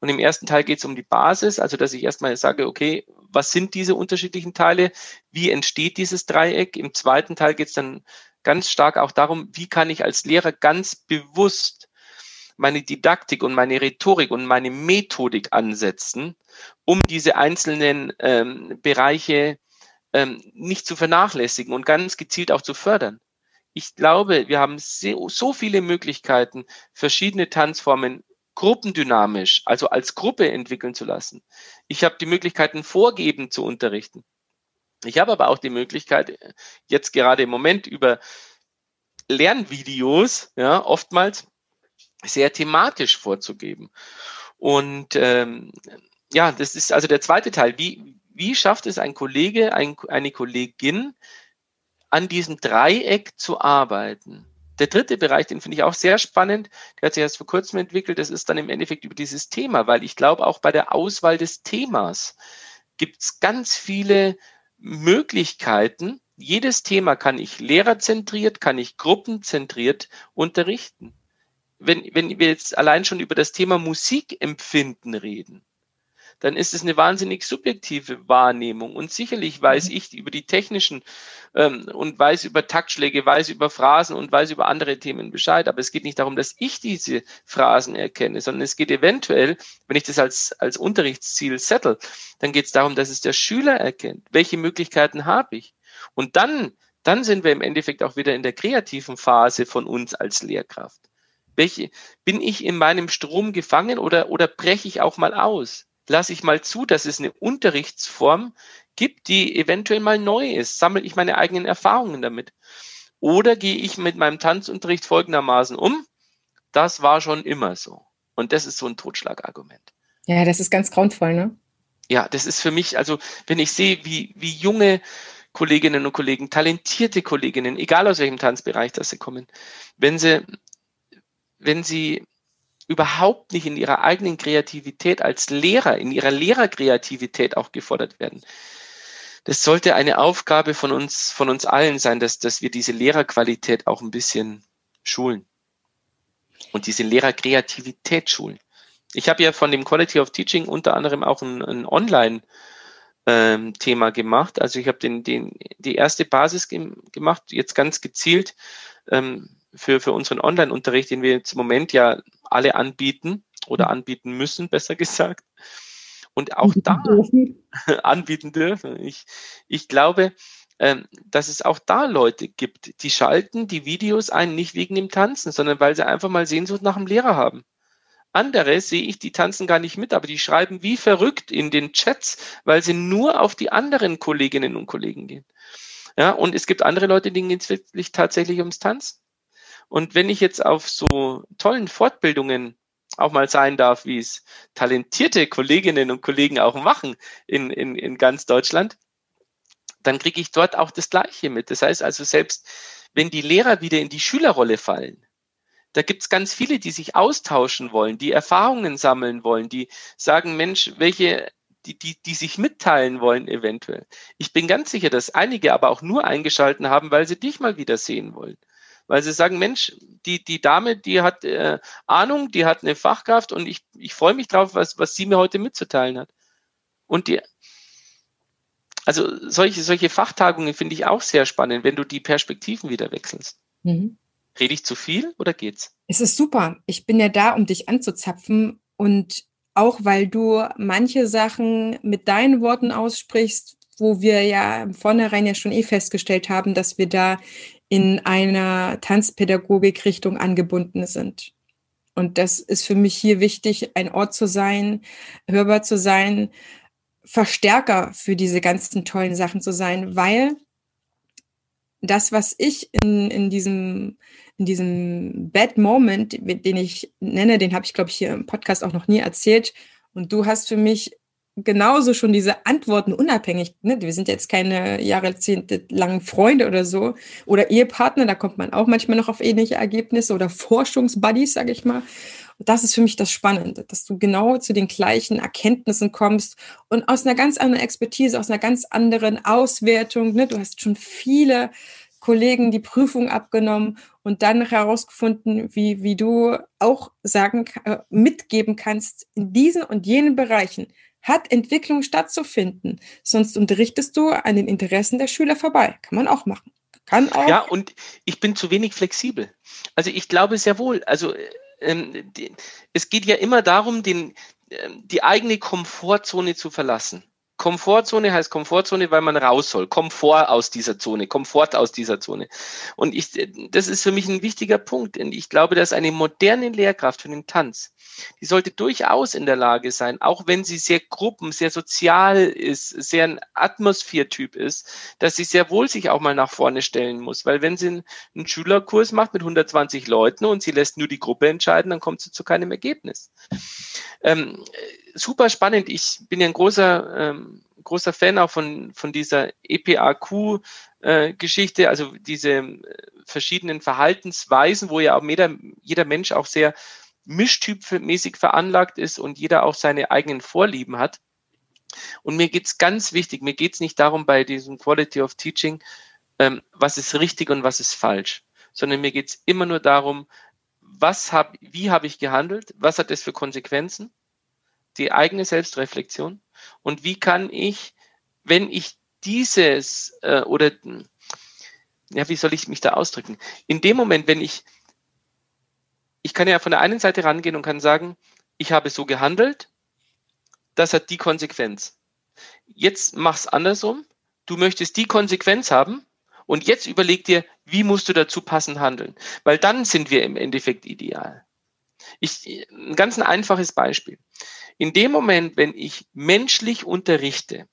S2: Und im ersten Teil geht es um die Basis, also dass ich erstmal sage, okay, was sind diese unterschiedlichen Teile? Wie entsteht dieses Dreieck? Im zweiten Teil geht es dann ganz stark auch darum, wie kann ich als Lehrer ganz bewusst meine Didaktik und meine Rhetorik und meine Methodik ansetzen, um diese einzelnen ähm, Bereiche ähm, nicht zu vernachlässigen und ganz gezielt auch zu fördern. Ich glaube, wir haben so viele Möglichkeiten, verschiedene Tanzformen gruppendynamisch, also als Gruppe entwickeln zu lassen. Ich habe die Möglichkeiten, vorgeben zu unterrichten. Ich habe aber auch die Möglichkeit, jetzt gerade im Moment über Lernvideos, ja, oftmals sehr thematisch vorzugeben. Und ähm, ja, das ist also der zweite Teil. Wie, wie schafft es ein Kollege, ein, eine Kollegin, an diesem Dreieck zu arbeiten? Der dritte Bereich, den finde ich auch sehr spannend, der hat sich erst vor kurzem entwickelt, das ist dann im Endeffekt über dieses Thema, weil ich glaube, auch bei der Auswahl des Themas gibt es ganz viele Möglichkeiten. Jedes Thema kann ich lehrerzentriert, kann ich gruppenzentriert unterrichten. Wenn, wenn wir jetzt allein schon über das Thema Musikempfinden reden, dann ist es eine wahnsinnig subjektive Wahrnehmung. Und sicherlich weiß mhm. ich über die technischen ähm, und weiß über Taktschläge, weiß über Phrasen und weiß über andere Themen Bescheid. Aber es geht nicht darum, dass ich diese Phrasen erkenne, sondern es geht eventuell, wenn ich das als, als Unterrichtsziel settle, dann geht es darum, dass es der Schüler erkennt. Welche Möglichkeiten habe ich? Und dann, dann sind wir im Endeffekt auch wieder in der kreativen Phase von uns als Lehrkraft. Welche, bin ich in meinem Strom gefangen oder, oder breche ich auch mal aus? Lasse ich mal zu, dass es eine Unterrichtsform gibt, die eventuell mal neu ist. Sammle ich meine eigenen Erfahrungen damit? Oder gehe ich mit meinem Tanzunterricht folgendermaßen um? Das war schon immer so. Und das ist so ein Totschlagargument.
S1: Ja, das ist ganz grauenvoll, ne?
S2: Ja, das ist für mich, also wenn ich sehe, wie, wie junge Kolleginnen und Kollegen, talentierte Kolleginnen, egal aus welchem Tanzbereich das sie kommen, wenn sie, wenn sie überhaupt nicht in ihrer eigenen Kreativität als Lehrer, in ihrer Lehrerkreativität auch gefordert werden. Das sollte eine Aufgabe von uns, von uns allen sein, dass, dass wir diese Lehrerqualität auch ein bisschen schulen und diese Lehrerkreativität schulen. Ich habe ja von dem Quality of Teaching unter anderem auch ein, ein Online- ähm, Thema gemacht. Also ich habe den, den, die erste Basis gemacht, jetzt ganz gezielt ähm, für, für unseren Online-Unterricht, den wir jetzt im Moment ja alle anbieten oder anbieten müssen, besser gesagt. Und auch da anbieten dürfen. Ich, ich glaube, ähm, dass es auch da Leute gibt, die schalten die Videos ein, nicht wegen dem Tanzen, sondern weil sie einfach mal Sehnsucht nach dem Lehrer haben. Andere sehe ich, die tanzen gar nicht mit, aber die schreiben wie verrückt in den Chats, weil sie nur auf die anderen Kolleginnen und Kollegen gehen. Ja, und es gibt andere Leute, denen geht es wirklich tatsächlich ums Tanzen. Und wenn ich jetzt auf so tollen Fortbildungen auch mal sein darf, wie es talentierte Kolleginnen und Kollegen auch machen in, in, in ganz Deutschland, dann kriege ich dort auch das Gleiche mit. Das heißt also, selbst wenn die Lehrer wieder in die Schülerrolle fallen, da gibt es ganz viele, die sich austauschen wollen, die Erfahrungen sammeln wollen, die sagen, Mensch, welche, die, die, die sich mitteilen wollen eventuell. Ich bin ganz sicher, dass einige aber auch nur eingeschalten haben, weil sie dich mal wieder sehen wollen weil sie sagen, Mensch, die, die Dame, die hat äh, Ahnung, die hat eine Fachkraft und ich, ich freue mich drauf, was, was sie mir heute mitzuteilen hat. Und die, also solche, solche Fachtagungen finde ich auch sehr spannend, wenn du die Perspektiven wieder wechselst. Mhm. Rede ich zu viel oder geht's?
S1: Es ist super. Ich bin ja da, um dich anzuzapfen und auch weil du manche Sachen mit deinen Worten aussprichst, wo wir ja im Vornherein ja schon eh festgestellt haben, dass wir da in einer Tanzpädagogik-Richtung angebunden sind. Und das ist für mich hier wichtig, ein Ort zu sein, hörbar zu sein, Verstärker für diese ganzen tollen Sachen zu sein, weil das, was ich in, in diesem in diesem Bad Moment, den ich nenne, den habe ich, glaube ich, hier im Podcast auch noch nie erzählt. Und du hast für mich genauso schon diese Antworten unabhängig. Ne? Wir sind jetzt keine Jahrzehnte langen Freunde oder so oder Ehepartner, da kommt man auch manchmal noch auf ähnliche Ergebnisse oder Forschungsbuddies, sage ich mal. Und das ist für mich das Spannende, dass du genau zu den gleichen Erkenntnissen kommst und aus einer ganz anderen Expertise, aus einer ganz anderen Auswertung. Ne? Du hast schon viele Kollegen die Prüfung abgenommen und dann herausgefunden, wie, wie du auch sagen, äh, mitgeben kannst in diesen und jenen Bereichen hat Entwicklung stattzufinden. Sonst unterrichtest du an den Interessen der Schüler vorbei. Kann man auch machen. Kann auch.
S2: Ja, und ich bin zu wenig flexibel. Also ich glaube sehr wohl. Also ähm, die, es geht ja immer darum, den, ähm, die eigene Komfortzone zu verlassen. Komfortzone heißt Komfortzone, weil man raus soll. Komfort aus dieser Zone, Komfort aus dieser Zone. Und ich, das ist für mich ein wichtiger Punkt. Und ich glaube, dass eine moderne Lehrkraft für den Tanz, die sollte durchaus in der Lage sein, auch wenn sie sehr gruppen, sehr sozial ist, sehr ein Atmosphärtyp ist, dass sie sehr wohl sich auch mal nach vorne stellen muss. Weil wenn sie einen Schülerkurs macht mit 120 Leuten und sie lässt nur die Gruppe entscheiden, dann kommt sie zu keinem Ergebnis. Ähm, super spannend. Ich bin ja ein großer, ähm, großer Fan auch von, von dieser EPAQ-Geschichte, äh, also diese äh, verschiedenen Verhaltensweisen, wo ja auch jeder, jeder Mensch auch sehr mischtypmäßig veranlagt ist und jeder auch seine eigenen Vorlieben hat. Und mir geht's ganz wichtig, mir geht's nicht darum bei diesem Quality of Teaching, ähm, was ist richtig und was ist falsch, sondern mir geht's immer nur darum, was hab, wie habe ich gehandelt, was hat das für Konsequenzen die eigene Selbstreflexion und wie kann ich, wenn ich dieses äh, oder ja, wie soll ich mich da ausdrücken? In dem Moment, wenn ich, ich kann ja von der einen Seite rangehen und kann sagen, ich habe so gehandelt, das hat die Konsequenz. Jetzt mach's andersrum. Du möchtest die Konsequenz haben und jetzt überleg dir, wie musst du dazu passend handeln? Weil dann sind wir im Endeffekt ideal. Ich, ein ganz ein einfaches Beispiel. In dem Moment, wenn ich menschlich unterrichte,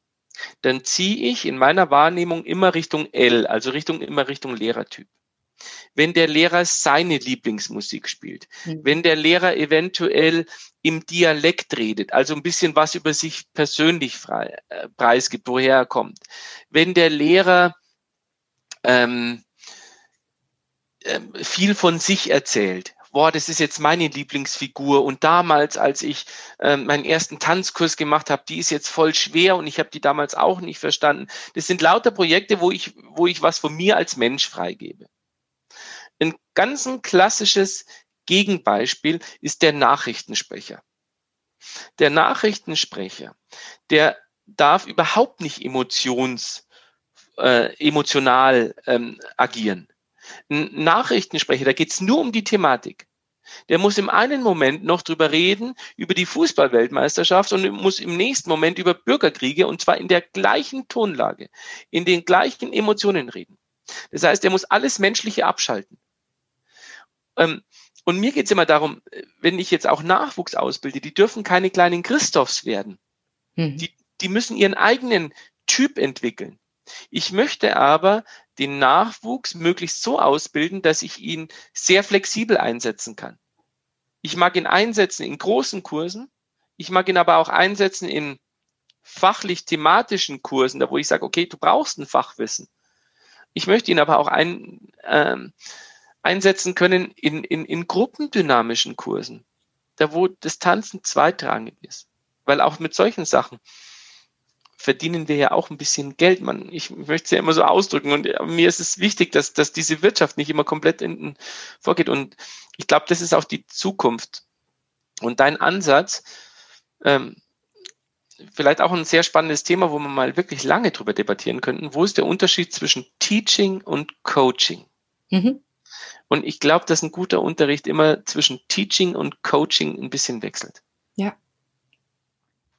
S2: dann ziehe ich in meiner Wahrnehmung immer Richtung L, also Richtung immer Richtung Lehrertyp. Wenn der Lehrer seine Lieblingsmusik spielt, mhm. wenn der Lehrer eventuell im Dialekt redet, also ein bisschen was über sich persönlich frei, äh, preisgibt, woher er kommt, wenn der Lehrer ähm, äh, viel von sich erzählt, boah, das ist jetzt meine Lieblingsfigur. Und damals, als ich äh, meinen ersten Tanzkurs gemacht habe, die ist jetzt voll schwer und ich habe die damals auch nicht verstanden. Das sind lauter Projekte, wo ich, wo ich was von mir als Mensch freigebe. Ein ganz ein klassisches Gegenbeispiel ist der Nachrichtensprecher. Der Nachrichtensprecher, der darf überhaupt nicht emotions, äh, emotional ähm, agieren ein Nachrichtensprecher, da geht's nur um die Thematik. Der muss im einen Moment noch drüber reden, über die Fußballweltmeisterschaft und muss im nächsten Moment über Bürgerkriege und zwar in der gleichen Tonlage, in den gleichen Emotionen reden. Das heißt, er muss alles Menschliche abschalten. Ähm, und mir geht's immer darum, wenn ich jetzt auch Nachwuchs ausbilde, die dürfen keine kleinen Christophs werden. Mhm. Die, die müssen ihren eigenen Typ entwickeln. Ich möchte aber den Nachwuchs möglichst so ausbilden, dass ich ihn sehr flexibel einsetzen kann. Ich mag ihn einsetzen in großen Kursen. Ich mag ihn aber auch einsetzen in fachlich thematischen Kursen, da wo ich sage, okay, du brauchst ein Fachwissen. Ich möchte ihn aber auch ein, ähm, einsetzen können in, in, in gruppendynamischen Kursen, da wo das Tanzen zweitrangig ist. Weil auch mit solchen Sachen verdienen wir ja auch ein bisschen Geld. Man, ich möchte es ja immer so ausdrücken und mir ist es wichtig, dass, dass diese Wirtschaft nicht immer komplett hinten vorgeht. Und ich glaube, das ist auch die Zukunft. Und dein Ansatz, ähm, vielleicht auch ein sehr spannendes Thema, wo wir mal wirklich lange drüber debattieren könnten. Wo ist der Unterschied zwischen Teaching und Coaching? Mhm. Und ich glaube, dass ein guter Unterricht immer zwischen Teaching und Coaching ein bisschen wechselt.
S1: Ja.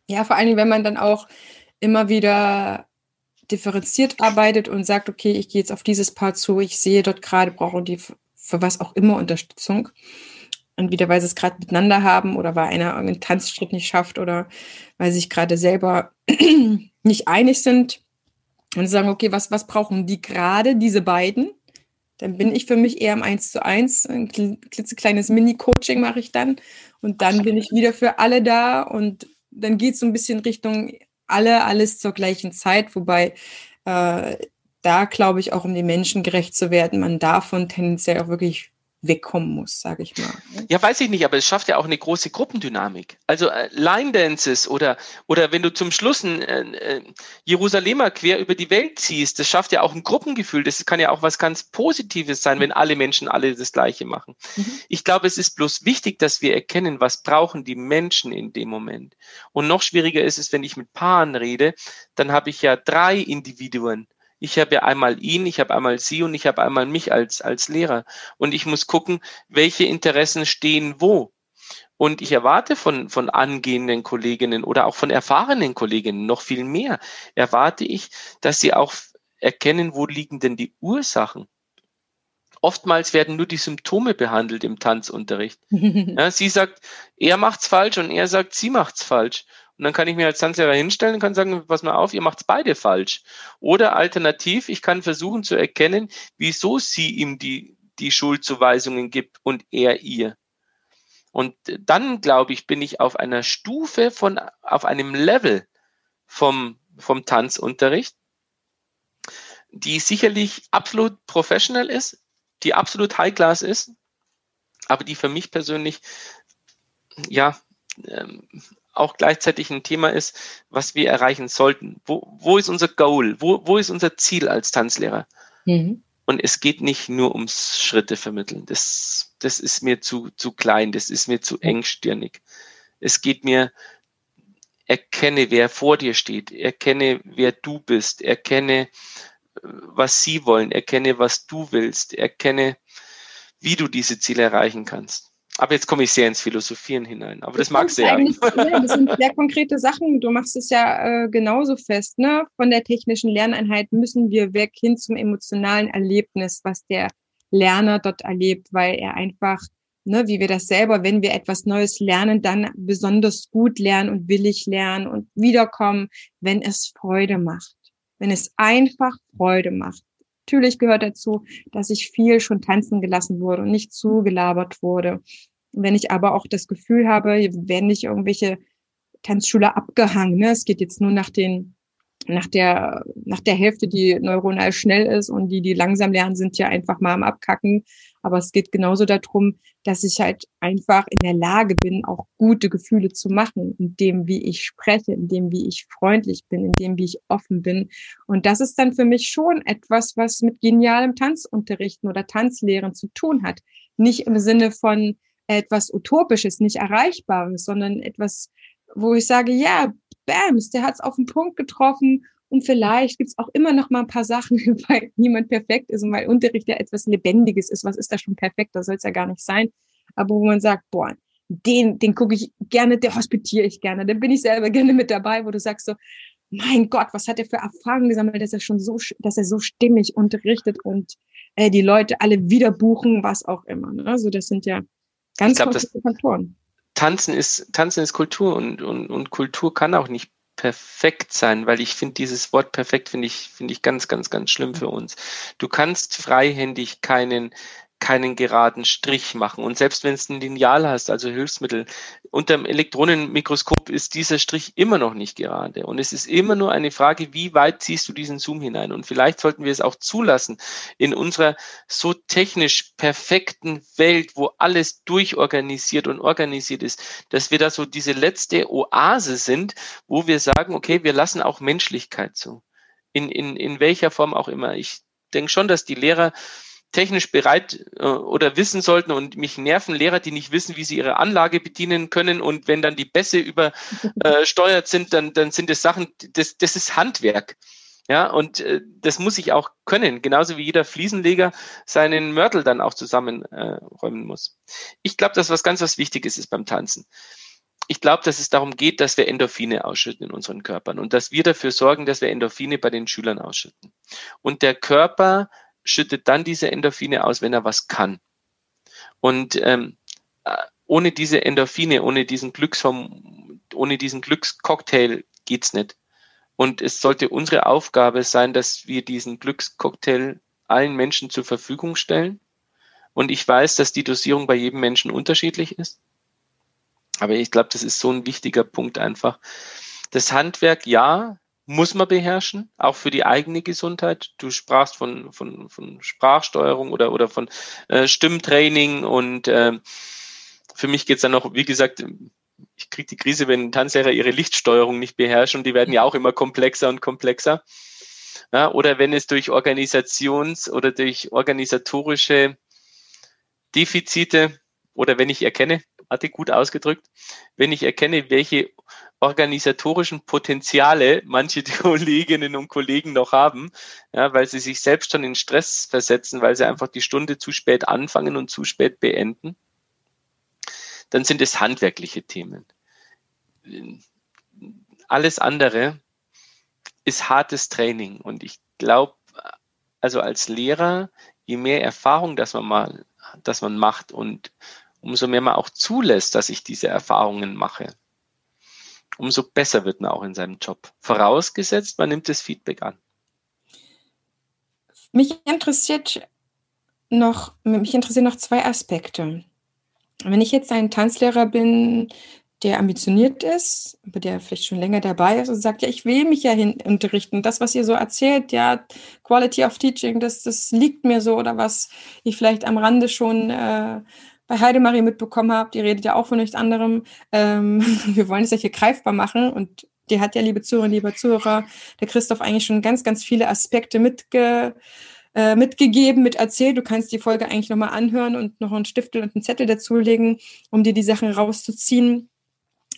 S1: Ja, vor allen Dingen, wenn man dann auch immer wieder differenziert arbeitet und sagt, okay, ich gehe jetzt auf dieses Paar zu, ich sehe dort gerade, brauchen die für was auch immer Unterstützung. Entweder weil sie es gerade miteinander haben oder weil einer irgendeinen Tanzschritt nicht schafft oder weil sie sich gerade selber nicht einig sind und sagen, okay, was, was brauchen die gerade, diese beiden? Dann bin ich für mich eher im 1 zu 1. Ein klitzekleines Mini-Coaching mache ich dann. Und dann bin ich wieder für alle da. Und dann geht es so ein bisschen Richtung alle alles zur gleichen Zeit, wobei äh, da glaube ich auch, um den Menschen gerecht zu werden, man davon tendenziell auch wirklich wegkommen muss, sage ich mal.
S2: Ja, weiß ich nicht, aber es schafft ja auch eine große Gruppendynamik. Also äh, Line Dances oder oder wenn du zum Schluss ein äh, äh, Jerusalemer quer über die Welt ziehst, das schafft ja auch ein Gruppengefühl. Das kann ja auch was ganz Positives sein, wenn alle Menschen alle das Gleiche machen. Mhm. Ich glaube, es ist bloß wichtig, dass wir erkennen, was brauchen die Menschen in dem Moment. Und noch schwieriger ist es, wenn ich mit Paaren rede, dann habe ich ja drei Individuen ich habe ja einmal ihn, ich habe einmal sie und ich habe einmal mich als, als Lehrer. Und ich muss gucken, welche Interessen stehen wo. Und ich erwarte von, von angehenden Kolleginnen oder auch von erfahrenen Kolleginnen noch viel mehr. Erwarte ich, dass sie auch erkennen, wo liegen denn die Ursachen. Oftmals werden nur die Symptome behandelt im Tanzunterricht. Ja, sie sagt, er macht's falsch und er sagt, sie macht's falsch. Und dann kann ich mir als Tanzlehrer hinstellen und kann sagen, pass mal auf, ihr macht's beide falsch. Oder alternativ, ich kann versuchen zu erkennen, wieso sie ihm die, die Schuldzuweisungen gibt und er ihr. Und dann, glaube ich, bin ich auf einer Stufe von, auf einem Level vom, vom Tanzunterricht, die sicherlich absolut professional ist, die absolut High Class ist, aber die für mich persönlich ja ähm, auch gleichzeitig ein Thema ist, was wir erreichen sollten. Wo, wo ist unser Goal? Wo, wo ist unser Ziel als Tanzlehrer? Mhm. Und es geht nicht nur ums Schritte vermitteln. Das, das ist mir zu, zu klein, das ist mir zu engstirnig. Es geht mir, erkenne, wer vor dir steht, erkenne, wer du bist, erkenne, was sie wollen, erkenne, was du willst, erkenne, wie du diese Ziele erreichen kannst. Aber jetzt komme ich sehr ins Philosophieren hinein. Aber das, das magst du ja.
S1: ja. Das sind sehr konkrete Sachen. Du machst es ja äh, genauso fest. Ne? Von der technischen Lerneinheit müssen wir weg hin zum emotionalen Erlebnis, was der Lerner dort erlebt, weil er einfach, ne, wie wir das selber, wenn wir etwas Neues lernen, dann besonders gut lernen und willig lernen und wiederkommen, wenn es Freude macht wenn es einfach Freude macht. Natürlich gehört dazu, dass ich viel schon tanzen gelassen wurde und nicht zugelabert wurde. Wenn ich aber auch das Gefühl habe, werden nicht irgendwelche Tanzschüler abgehangen. Ne? Es geht jetzt nur nach den nach der, nach der Hälfte, die neuronal schnell ist und die, die langsam lernen, sind ja einfach mal am Abkacken. Aber es geht genauso darum, dass ich halt einfach in der Lage bin, auch gute Gefühle zu machen, in dem, wie ich spreche, in dem, wie ich freundlich bin, in dem, wie ich offen bin. Und das ist dann für mich schon etwas, was mit genialem Tanzunterrichten oder Tanzlehren zu tun hat. Nicht im Sinne von etwas Utopisches, nicht Erreichbares, sondern etwas, wo ich sage, ja, bams, der hat es auf den Punkt getroffen und vielleicht gibt's auch immer noch mal ein paar Sachen, weil niemand perfekt ist und weil Unterricht ja etwas Lebendiges ist. Was ist da schon perfekt? Das soll es ja gar nicht sein. Aber wo man sagt, boah, den, den gucke ich gerne, der hospitiere ich gerne. Dann bin ich selber gerne mit dabei, wo du sagst so, mein Gott, was hat er für Erfahrungen gesammelt, dass er schon so, dass er so stimmig unterrichtet und äh, die Leute alle wieder buchen, was auch immer. Ne? Also das sind ja ganz
S2: glaub, Faktoren. Tanzen ist, Tanzen ist Kultur und, und, und Kultur kann auch nicht perfekt sein, weil ich finde dieses Wort perfekt finde ich finde ich ganz ganz ganz schlimm für uns. Du kannst freihändig keinen keinen geraden Strich machen. Und selbst wenn es ein Lineal hast, also Hilfsmittel, unter dem Elektronenmikroskop ist dieser Strich immer noch nicht gerade. Und es ist immer nur eine Frage, wie weit ziehst du diesen Zoom hinein? Und vielleicht sollten wir es auch zulassen in unserer so technisch perfekten Welt, wo alles durchorganisiert und organisiert ist, dass wir da so diese letzte Oase sind, wo wir sagen, okay, wir lassen auch Menschlichkeit zu. In, in, in welcher Form auch immer. Ich denke schon, dass die Lehrer technisch bereit äh, oder wissen sollten und mich nerven Lehrer, die nicht wissen, wie sie ihre Anlage bedienen können und wenn dann die Bässe übersteuert äh, sind, dann, dann sind es Sachen, das, das ist Handwerk. Ja, und äh, das muss ich auch können, genauso wie jeder Fliesenleger seinen Mörtel dann auch zusammenräumen äh, muss. Ich glaube, dass was ganz was Wichtiges ist beim Tanzen. Ich glaube, dass es darum geht, dass wir Endorphine ausschütten in unseren Körpern und dass wir dafür sorgen, dass wir Endorphine bei den Schülern ausschütten. Und der Körper schüttet dann diese Endorphine aus, wenn er was kann. Und ähm, äh, ohne diese Endorphine, ohne diesen Glückshorm, ohne diesen Glückscocktail geht's nicht. Und es sollte unsere Aufgabe sein, dass wir diesen Glückscocktail allen Menschen zur Verfügung stellen. Und ich weiß, dass die Dosierung bei jedem Menschen unterschiedlich ist. Aber ich glaube, das ist so ein wichtiger Punkt einfach. Das Handwerk, ja, muss man beherrschen, auch für die eigene Gesundheit. Du sprachst von, von, von Sprachsteuerung oder, oder von äh, Stimmtraining und äh, für mich geht's dann noch, wie gesagt, ich kriege die Krise, wenn Tanzlehrer ihre Lichtsteuerung nicht beherrschen die werden ja auch immer komplexer und komplexer. Ja, oder wenn es durch Organisations- oder durch organisatorische Defizite oder wenn ich erkenne, hatte gut ausgedrückt, wenn ich erkenne, welche organisatorischen Potenziale manche Kolleginnen und Kollegen noch haben, ja, weil sie sich selbst schon in Stress versetzen, weil sie einfach die Stunde zu spät anfangen und zu spät beenden, dann sind es handwerkliche Themen. Alles andere ist hartes Training. Und ich glaube, also als Lehrer, je mehr Erfahrung, dass man mal, dass man macht und umso mehr man auch zulässt, dass ich diese Erfahrungen mache, umso besser wird man auch in seinem Job. Vorausgesetzt, man nimmt das Feedback an.
S1: Mich interessiert noch, mich interessieren noch zwei Aspekte. Wenn ich jetzt ein Tanzlehrer bin, der ambitioniert ist, aber der vielleicht schon länger dabei ist und sagt, ja, ich will mich ja hin unterrichten. Das, was ihr so erzählt, ja, Quality of Teaching, das, das liegt mir so oder was ich vielleicht am Rande schon äh, bei Heidemarie mitbekommen habe, die redet ja auch von nichts anderem. Ähm, wir wollen es ja hier greifbar machen und die hat ja, liebe Zuhörer, lieber Zuhörer, der Christoph eigentlich schon ganz, ganz viele Aspekte mitge äh, mitgegeben, mit erzählt. Du kannst die Folge eigentlich nochmal anhören und noch einen Stiftel und einen Zettel dazulegen, um dir die Sachen rauszuziehen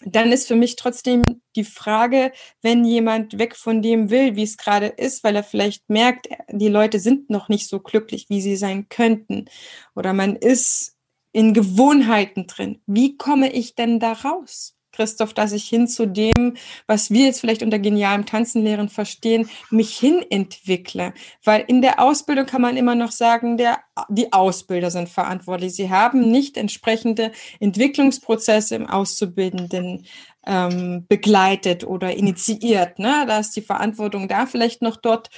S1: dann ist für mich trotzdem die Frage, wenn jemand weg von dem will, wie es gerade ist, weil er vielleicht merkt, die Leute sind noch nicht so glücklich, wie sie sein könnten, oder man ist in Gewohnheiten drin. Wie komme ich denn da raus? Christoph, dass ich hin zu dem, was wir jetzt vielleicht unter genialem Tanzenlehren verstehen, mich hin entwickle. Weil in der Ausbildung kann man immer noch sagen, der, die Ausbilder sind verantwortlich. Sie haben nicht entsprechende Entwicklungsprozesse im Auszubildenden ähm, begleitet oder initiiert. Ne? Da ist die Verantwortung da vielleicht noch dort.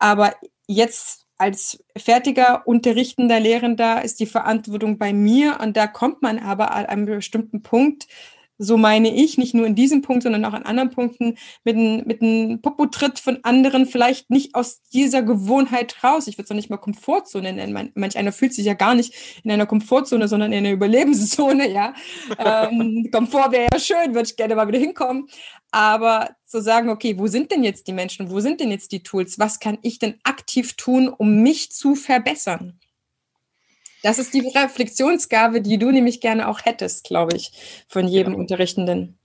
S1: Aber jetzt als fertiger unterrichtender Lehrender ist die Verantwortung bei mir. Und da kommt man aber an einem bestimmten Punkt so meine ich, nicht nur in diesem Punkt, sondern auch an anderen Punkten, mit einem mit einem Popo-Tritt von anderen vielleicht nicht aus dieser Gewohnheit raus. Ich würde es noch nicht mal Komfortzone nennen. Manch einer fühlt sich ja gar nicht in einer Komfortzone, sondern in einer Überlebenszone, ja. ähm, Komfort wäre ja schön, würde ich gerne mal wieder hinkommen. Aber zu sagen, okay, wo sind denn jetzt die Menschen? Wo sind denn jetzt die Tools? Was kann ich denn aktiv tun, um mich zu verbessern? Das ist die Reflexionsgabe, die du nämlich gerne auch hättest, glaube ich, von jedem ja. Unterrichtenden.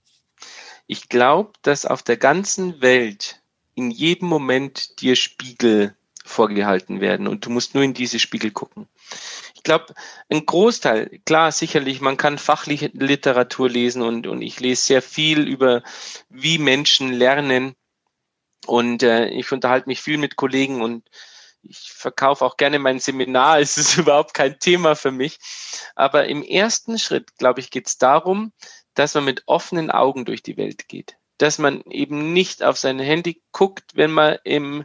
S2: Ich glaube, dass auf der ganzen Welt in jedem Moment dir Spiegel vorgehalten werden und du musst nur in diese Spiegel gucken. Ich glaube, ein Großteil, klar, sicherlich, man kann fachliche Literatur lesen und, und ich lese sehr viel über, wie Menschen lernen und äh, ich unterhalte mich viel mit Kollegen und ich verkaufe auch gerne mein Seminar, es ist überhaupt kein Thema für mich. Aber im ersten Schritt, glaube ich, geht es darum, dass man mit offenen Augen durch die Welt geht. Dass man eben nicht auf sein Handy guckt, wenn man im,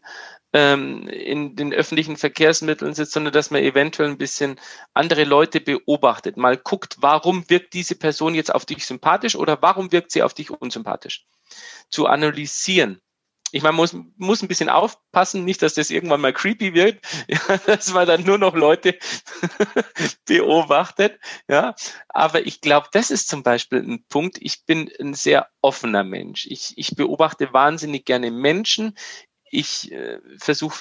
S2: ähm, in den öffentlichen Verkehrsmitteln sitzt, sondern dass man eventuell ein bisschen andere Leute beobachtet. Mal guckt, warum wirkt diese Person jetzt auf dich sympathisch oder warum wirkt sie auf dich unsympathisch. Zu analysieren ich meine, muss, muss ein bisschen aufpassen, nicht, dass das irgendwann mal creepy wird, ja, dass man dann nur noch Leute beobachtet. Ja, aber ich glaube, das ist zum Beispiel ein Punkt. Ich bin ein sehr offener Mensch. Ich, ich beobachte wahnsinnig gerne Menschen. Ich äh, versuche,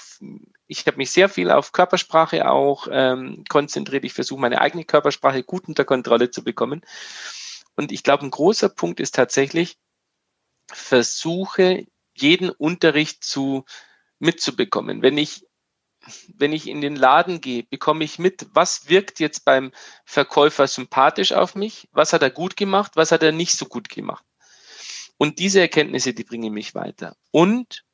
S2: ich habe mich sehr viel auf Körpersprache auch ähm, konzentriert. Ich versuche meine eigene Körpersprache gut unter Kontrolle zu bekommen. Und ich glaube, ein großer Punkt ist tatsächlich, versuche jeden Unterricht zu mitzubekommen. Wenn ich wenn ich in den Laden gehe, bekomme ich mit, was wirkt jetzt beim Verkäufer sympathisch auf mich, was hat er gut gemacht, was hat er nicht so gut gemacht. Und diese Erkenntnisse, die bringen mich weiter. Und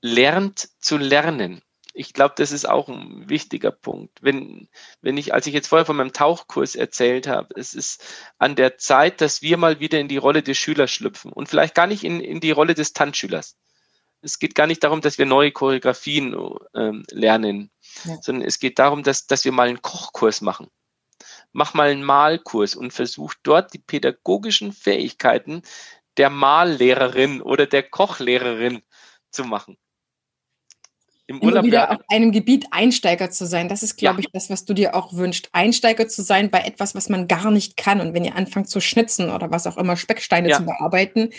S2: lernt zu lernen ich glaube, das ist auch ein wichtiger Punkt. Wenn, wenn ich, als ich jetzt vorher von meinem Tauchkurs erzählt habe, es ist an der Zeit, dass wir mal wieder in die Rolle des Schülers schlüpfen und vielleicht gar nicht in, in die Rolle des Tanzschülers. Es geht gar nicht darum, dass wir neue Choreografien ähm, lernen, ja. sondern es geht darum, dass, dass wir mal einen Kochkurs machen. Mach mal einen Malkurs und versuch dort die pädagogischen Fähigkeiten der Mallehrerin oder der Kochlehrerin zu machen
S1: im Urlaub wieder auf einem Gebiet Einsteiger zu sein. Das ist, glaube ja. ich, das, was du dir auch wünschst. Einsteiger zu sein bei etwas, was man gar nicht kann. Und wenn ihr anfangt zu schnitzen oder was auch immer, Specksteine ja. zu bearbeiten,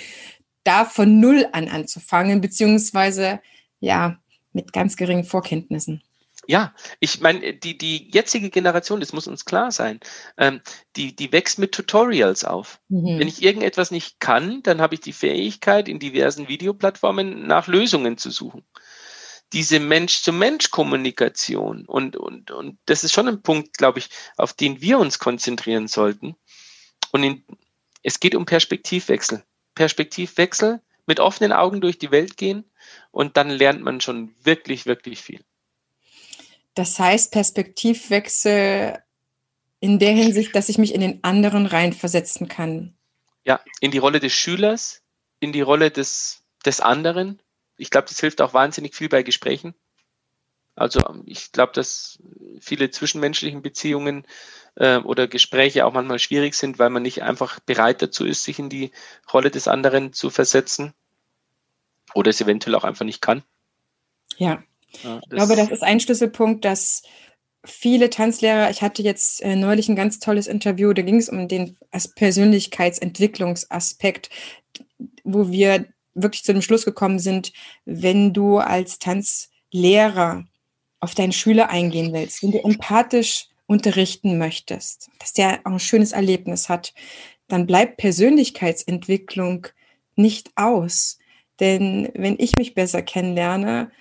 S1: da von Null an anzufangen, beziehungsweise ja, mit ganz geringen Vorkenntnissen.
S2: Ja, ich meine, die, die jetzige Generation, das muss uns klar sein, ähm, die, die wächst mit Tutorials auf. Mhm. Wenn ich irgendetwas nicht kann, dann habe ich die Fähigkeit, in diversen Videoplattformen nach Lösungen zu suchen diese Mensch-zu-Mensch-Kommunikation. Und, und, und das ist schon ein Punkt, glaube ich, auf den wir uns konzentrieren sollten. Und in, es geht um Perspektivwechsel. Perspektivwechsel, mit offenen Augen durch die Welt gehen und dann lernt man schon wirklich, wirklich viel.
S1: Das heißt, Perspektivwechsel in der Hinsicht, dass ich mich in den anderen reinversetzen kann.
S2: Ja, in die Rolle des Schülers, in die Rolle des, des anderen. Ich glaube, das hilft auch wahnsinnig viel bei Gesprächen. Also ich glaube, dass viele zwischenmenschlichen Beziehungen äh, oder Gespräche auch manchmal schwierig sind, weil man nicht einfach bereit dazu ist, sich in die Rolle des anderen zu versetzen oder es eventuell auch einfach nicht kann.
S1: Ja, ja ich glaube, das ist ein Schlüsselpunkt, dass viele Tanzlehrer, ich hatte jetzt äh, neulich ein ganz tolles Interview, da ging es um den Persönlichkeitsentwicklungsaspekt, wo wir wirklich zu dem Schluss gekommen sind, wenn du als Tanzlehrer auf deinen Schüler eingehen willst, wenn du empathisch unterrichten möchtest, dass der auch ein schönes Erlebnis hat, dann bleibt Persönlichkeitsentwicklung nicht aus. Denn wenn ich mich besser kennenlerne,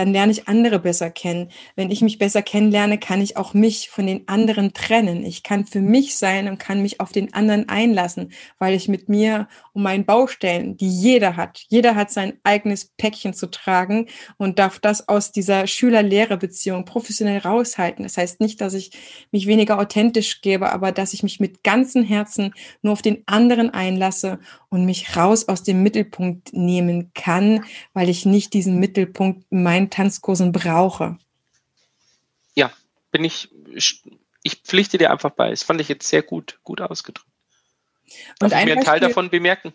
S1: dann lerne ich andere besser kennen. Wenn ich mich besser kennenlerne, kann ich auch mich von den anderen trennen. Ich kann für mich sein und kann mich auf den anderen einlassen, weil ich mit mir um meinen Baustellen, die jeder hat, jeder hat sein eigenes Päckchen zu tragen und darf das aus dieser Schüler-Lehrer-Beziehung professionell raushalten. Das heißt nicht, dass ich mich weniger authentisch gebe, aber dass ich mich mit ganzem Herzen nur auf den anderen einlasse und mich raus aus dem Mittelpunkt nehmen kann, weil ich nicht diesen Mittelpunkt in meinen Tanzkursen brauche.
S2: Ja, bin ich, ich pflichte dir einfach bei. Das fand ich jetzt sehr gut, gut ausgedrückt. Darf und ich mir einen Teil davon bemerken?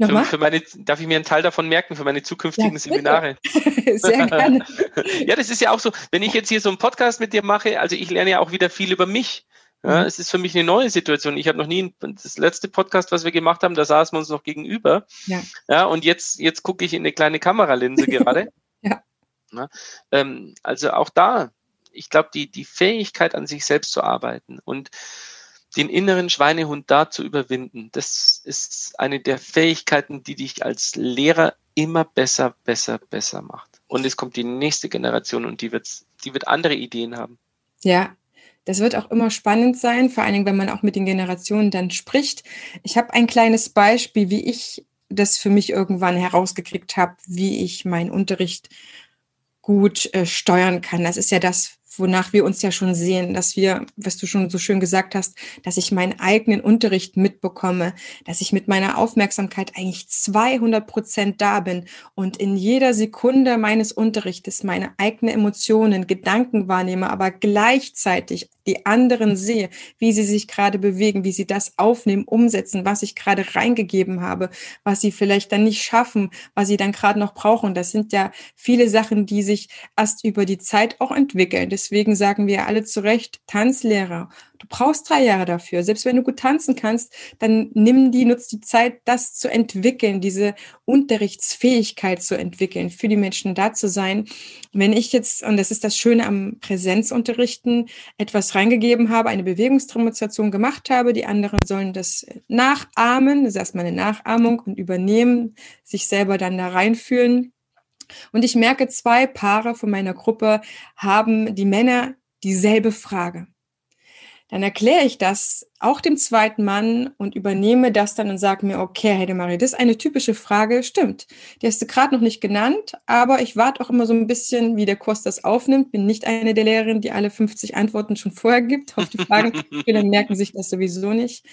S2: Für, für, meine, darf ich mir einen Teil davon merken für meine zukünftigen ja, Seminare? Sehr gerne. ja, das ist ja auch so, wenn ich jetzt hier so einen Podcast mit dir mache, also ich lerne ja auch wieder viel über mich. Ja, mhm. es ist für mich eine neue Situation. Ich habe noch nie, das letzte Podcast, was wir gemacht haben, da saßen wir uns noch gegenüber. Ja. ja und jetzt, jetzt gucke ich in eine kleine Kameralinse gerade. ja. ja ähm, also auch da, ich glaube, die, die Fähigkeit an sich selbst zu arbeiten und den inneren Schweinehund da zu überwinden, das ist eine der Fähigkeiten, die dich als Lehrer immer besser, besser, besser macht. Und es kommt die nächste Generation und die wird, die wird andere Ideen haben.
S1: Ja, das wird auch immer spannend sein, vor allen Dingen, wenn man auch mit den Generationen dann spricht. Ich habe ein kleines Beispiel, wie ich das für mich irgendwann herausgekriegt habe, wie ich meinen Unterricht gut äh, steuern kann. Das ist ja das, wonach wir uns ja schon sehen, dass wir, was du schon so schön gesagt hast, dass ich meinen eigenen Unterricht mitbekomme, dass ich mit meiner Aufmerksamkeit eigentlich 200 Prozent da bin und in jeder Sekunde meines Unterrichtes meine eigenen Emotionen, Gedanken wahrnehme, aber gleichzeitig die anderen sehe, wie sie sich gerade bewegen, wie sie das aufnehmen, umsetzen, was ich gerade reingegeben habe, was sie vielleicht dann nicht schaffen, was sie dann gerade noch brauchen. Das sind ja viele Sachen, die sich erst über die Zeit auch entwickeln. Deswegen sagen wir alle zu Recht, Tanzlehrer Du brauchst drei Jahre dafür. Selbst wenn du gut tanzen kannst, dann nimm die, nutz die Zeit, das zu entwickeln, diese Unterrichtsfähigkeit zu entwickeln, für die Menschen da zu sein. Wenn ich jetzt, und das ist das Schöne am Präsenzunterrichten, etwas reingegeben habe, eine Bewegungsdemonstration gemacht habe, die anderen sollen das nachahmen, das ist erstmal eine Nachahmung und übernehmen, sich selber dann da reinfühlen. Und ich merke, zwei Paare von meiner Gruppe haben die Männer dieselbe Frage dann erkläre ich das auch dem zweiten Mann und übernehme das dann und sage mir, okay, Heidemarie, das ist eine typische Frage, stimmt. Die hast du gerade noch nicht genannt, aber ich warte auch immer so ein bisschen, wie der Kurs das aufnimmt. Bin nicht eine der Lehrerinnen, die alle 50 Antworten schon vorher gibt auf die Fragen. Viele merken sich das sowieso nicht.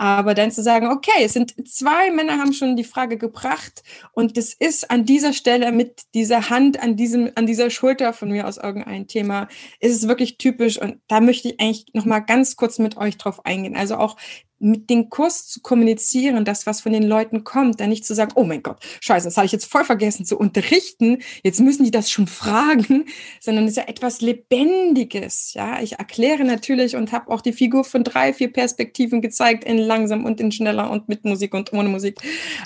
S1: Aber dann zu sagen, okay, es sind zwei Männer haben schon die Frage gebracht und das ist an dieser Stelle mit dieser Hand an diesem, an dieser Schulter von mir aus irgendein Thema, ist es wirklich typisch und da möchte ich eigentlich nochmal ganz kurz mit euch drauf eingehen. Also auch mit dem Kurs zu kommunizieren, das, was von den Leuten kommt, dann nicht zu sagen, oh mein Gott, scheiße, das habe ich jetzt voll vergessen zu unterrichten, jetzt müssen die das schon fragen, sondern es ist ja etwas Lebendiges. Ja, ich erkläre natürlich und habe auch die Figur von drei, vier Perspektiven gezeigt, in langsam und in schneller und mit Musik und ohne Musik.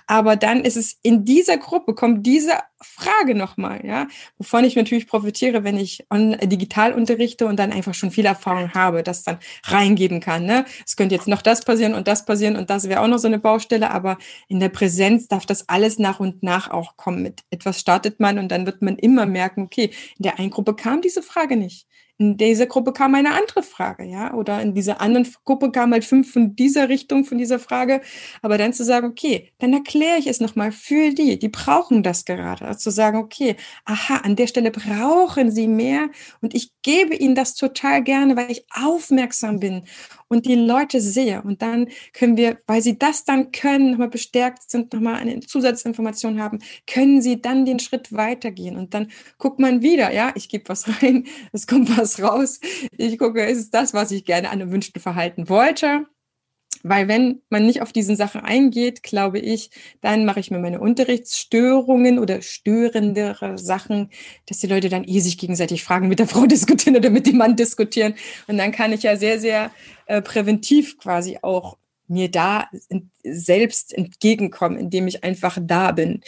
S1: Aber dann ist es in dieser Gruppe, kommt diese Frage nochmal, ja, wovon ich natürlich profitiere, wenn ich on, äh, digital unterrichte und dann einfach schon viel Erfahrung habe, das dann reingeben kann. Ne? Es könnte jetzt noch das passieren und das passieren und das wäre auch noch so eine Baustelle, aber in der Präsenz darf das alles nach und nach auch kommen. Mit etwas startet man und dann wird man immer merken, okay, in der einen Gruppe kam diese Frage nicht. In dieser Gruppe kam eine andere Frage, ja, oder in dieser anderen Gruppe kam halt fünf von dieser Richtung, von dieser Frage. Aber dann zu sagen, okay, dann erkläre ich es nochmal für die, die brauchen das gerade. Also zu sagen, okay, aha, an der Stelle brauchen sie mehr und ich gebe ihnen das total gerne, weil ich aufmerksam bin und die Leute sehe. Und dann können wir, weil sie das dann können, nochmal bestärkt sind, nochmal eine Zusatzinformation haben, können sie dann den Schritt weitergehen. Und dann guckt man wieder, ja, ich gebe was rein, es kommt was raus. Ich gucke, ist es das, was ich gerne an einem wünschten Verhalten wollte? Weil wenn man nicht auf diese Sachen eingeht, glaube ich, dann mache ich mir meine Unterrichtsstörungen oder störendere Sachen, dass die Leute dann eh sich gegenseitig fragen, mit der Frau diskutieren oder mit dem Mann diskutieren. Und dann kann ich ja sehr, sehr äh, präventiv quasi auch mir da selbst entgegenkommen, indem ich einfach da bin.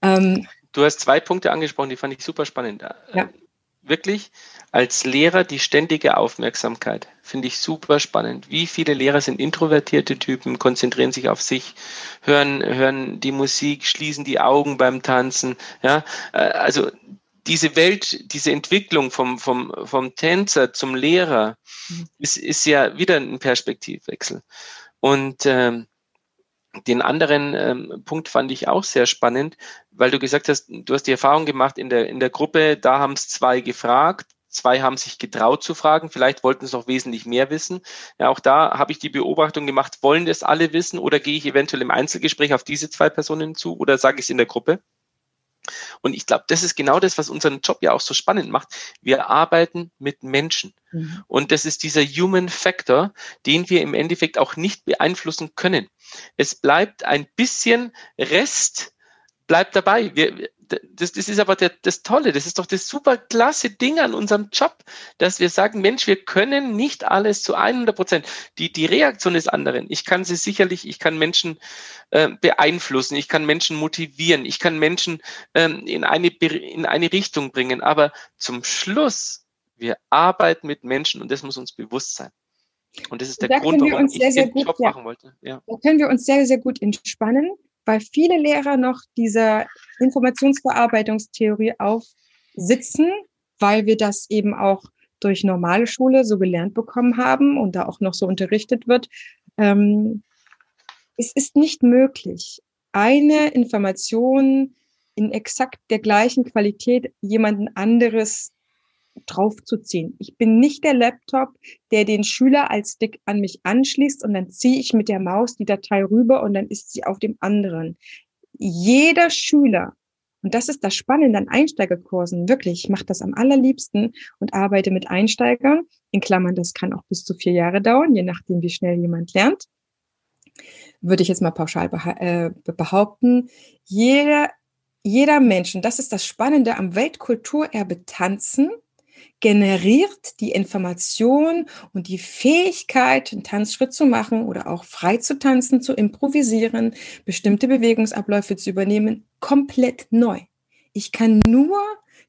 S2: Ähm, du hast zwei Punkte angesprochen, die fand ich super spannend. Ja. Wirklich als Lehrer die ständige Aufmerksamkeit. Finde ich super spannend. Wie viele Lehrer sind introvertierte Typen, konzentrieren sich auf sich, hören, hören die Musik, schließen die Augen beim Tanzen. Ja, äh, also diese Welt, diese Entwicklung vom, vom, vom Tänzer zum Lehrer mhm. ist, ist ja wieder ein Perspektivwechsel. Und ähm, den anderen ähm, Punkt fand ich auch sehr spannend, weil du gesagt hast, du hast die Erfahrung gemacht in der, in der Gruppe, da haben es zwei gefragt, zwei haben sich getraut zu fragen, vielleicht wollten es noch wesentlich mehr wissen. Ja, auch da habe ich die Beobachtung gemacht, wollen das alle wissen oder gehe ich eventuell im Einzelgespräch auf diese zwei Personen zu oder sage ich es in der Gruppe? Und ich glaube, das ist genau das, was unseren Job ja auch so spannend macht. Wir arbeiten mit Menschen. Mhm. Und das ist dieser Human Factor, den wir im Endeffekt auch nicht beeinflussen können. Es bleibt ein bisschen Rest, bleibt dabei. Wir, das, das ist aber der, das Tolle, das ist doch das super klasse Ding an unserem Job, dass wir sagen, Mensch, wir können nicht alles zu 100 Prozent. Die, die Reaktion des anderen, ich kann sie sicherlich, ich kann Menschen äh, beeinflussen, ich kann Menschen motivieren, ich kann Menschen ähm, in, eine, in eine Richtung bringen, aber zum Schluss, wir arbeiten mit Menschen und das muss uns bewusst sein. Und das ist der da Grund, warum ich
S1: sehr, den Job ja, machen wollte. Ja. Da können wir uns sehr, sehr gut entspannen weil viele Lehrer noch dieser Informationsverarbeitungstheorie aufsitzen, weil wir das eben auch durch normale Schule so gelernt bekommen haben und da auch noch so unterrichtet wird. Ähm, es ist nicht möglich, eine Information in exakt der gleichen Qualität jemanden anderes draufzuziehen. Ich bin nicht der Laptop, der den Schüler als Stick an mich anschließt und dann ziehe ich mit der Maus die Datei rüber und dann ist sie auf dem anderen. Jeder Schüler, und das ist das Spannende an Einsteigerkursen, wirklich, ich mache das am allerliebsten und arbeite mit Einsteigern, in Klammern, das kann auch bis zu vier Jahre dauern, je nachdem, wie schnell jemand lernt, würde ich jetzt mal pauschal äh, behaupten, jeder jeder Mensch, und das ist das Spannende am Weltkulturerbe Tanzen, generiert die Information und die Fähigkeit, einen Tanzschritt zu machen oder auch frei zu tanzen, zu improvisieren, bestimmte Bewegungsabläufe zu übernehmen, komplett neu. Ich kann nur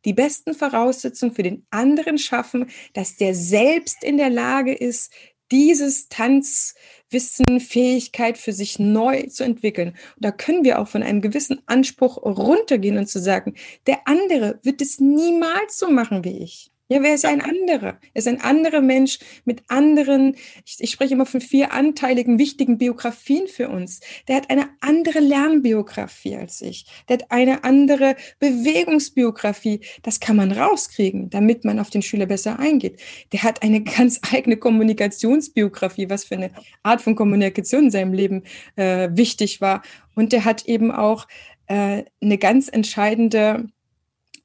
S1: die besten Voraussetzungen für den anderen schaffen, dass der selbst in der Lage ist, dieses Tanzwissen, Fähigkeit für sich neu zu entwickeln. Und da können wir auch von einem gewissen Anspruch runtergehen und zu sagen, der andere wird es niemals so machen wie ich. Ja, wer ist ein anderer? Er ist ein anderer Mensch mit anderen, ich, ich, spreche immer von vier anteiligen, wichtigen Biografien für uns. Der hat eine andere Lernbiografie als ich. Der hat eine andere Bewegungsbiografie. Das kann man rauskriegen, damit man auf den Schüler besser eingeht. Der hat eine ganz eigene Kommunikationsbiografie, was für eine Art von Kommunikation in seinem Leben äh, wichtig war. Und der hat eben auch äh, eine ganz entscheidende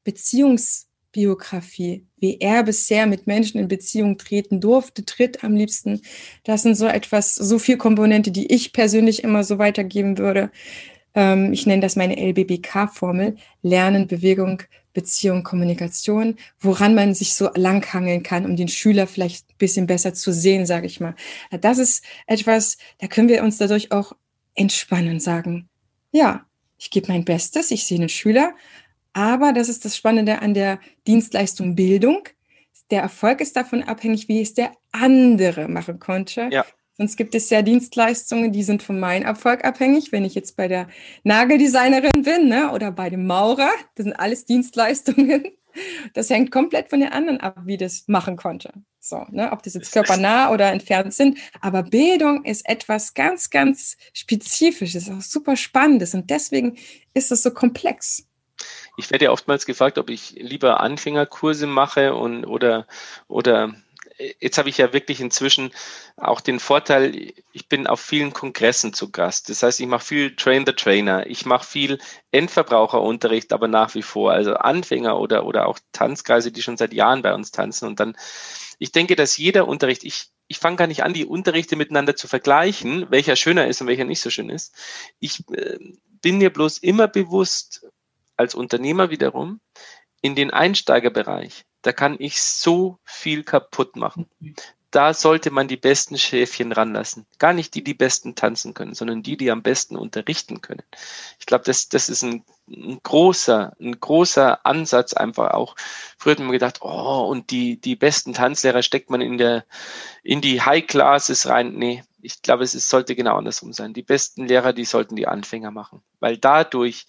S1: Beziehungs- Biografie, wie er bisher mit Menschen in Beziehung treten durfte, tritt am liebsten. Das sind so etwas, so viel Komponente, die ich persönlich immer so weitergeben würde. Ähm, ich nenne das meine LBBK-Formel. Lernen, Bewegung, Beziehung, Kommunikation, woran man sich so langhangeln kann, um den Schüler vielleicht ein bisschen besser zu sehen, sage ich mal. Das ist etwas, da können wir uns dadurch auch entspannen und sagen, ja, ich gebe mein Bestes, ich sehe den Schüler, aber das ist das Spannende an der Dienstleistung Bildung. Der Erfolg ist davon abhängig, wie es der andere machen konnte. Ja. Sonst gibt es ja Dienstleistungen, die sind von meinem Erfolg abhängig. Wenn ich jetzt bei der Nageldesignerin bin ne, oder bei dem Maurer, das sind alles Dienstleistungen. Das hängt komplett von den anderen ab, wie das machen konnte. So, ne? Ob das jetzt körpernah oder entfernt sind. Aber Bildung ist etwas ganz, ganz Spezifisches, auch super Spannendes. Und deswegen ist es so komplex.
S2: Ich werde ja oftmals gefragt, ob ich lieber Anfängerkurse mache und oder oder jetzt habe ich ja wirklich inzwischen auch den Vorteil, ich bin auf vielen Kongressen zu Gast. Das heißt, ich mache viel Train the Trainer, ich mache viel Endverbraucherunterricht, aber nach wie vor, also Anfänger oder, oder auch Tanzkreise, die schon seit Jahren bei uns tanzen. Und dann, ich denke, dass jeder Unterricht, ich, ich fange gar nicht an, die Unterrichte miteinander zu vergleichen, welcher schöner ist und welcher nicht so schön ist. Ich äh, bin mir bloß immer bewusst, als Unternehmer wiederum, in den Einsteigerbereich da kann ich so viel kaputt machen. Da sollte man die besten Schäfchen ranlassen. Gar nicht die, die besten tanzen können, sondern die, die am besten unterrichten können. Ich glaube, das, das ist ein, ein, großer, ein großer Ansatz einfach auch. Früher hat man gedacht, oh, und die, die besten Tanzlehrer steckt man in der, in die High Classes rein. Nee, ich glaube, es ist, sollte genau andersrum sein. Die besten Lehrer, die sollten die Anfänger machen, weil dadurch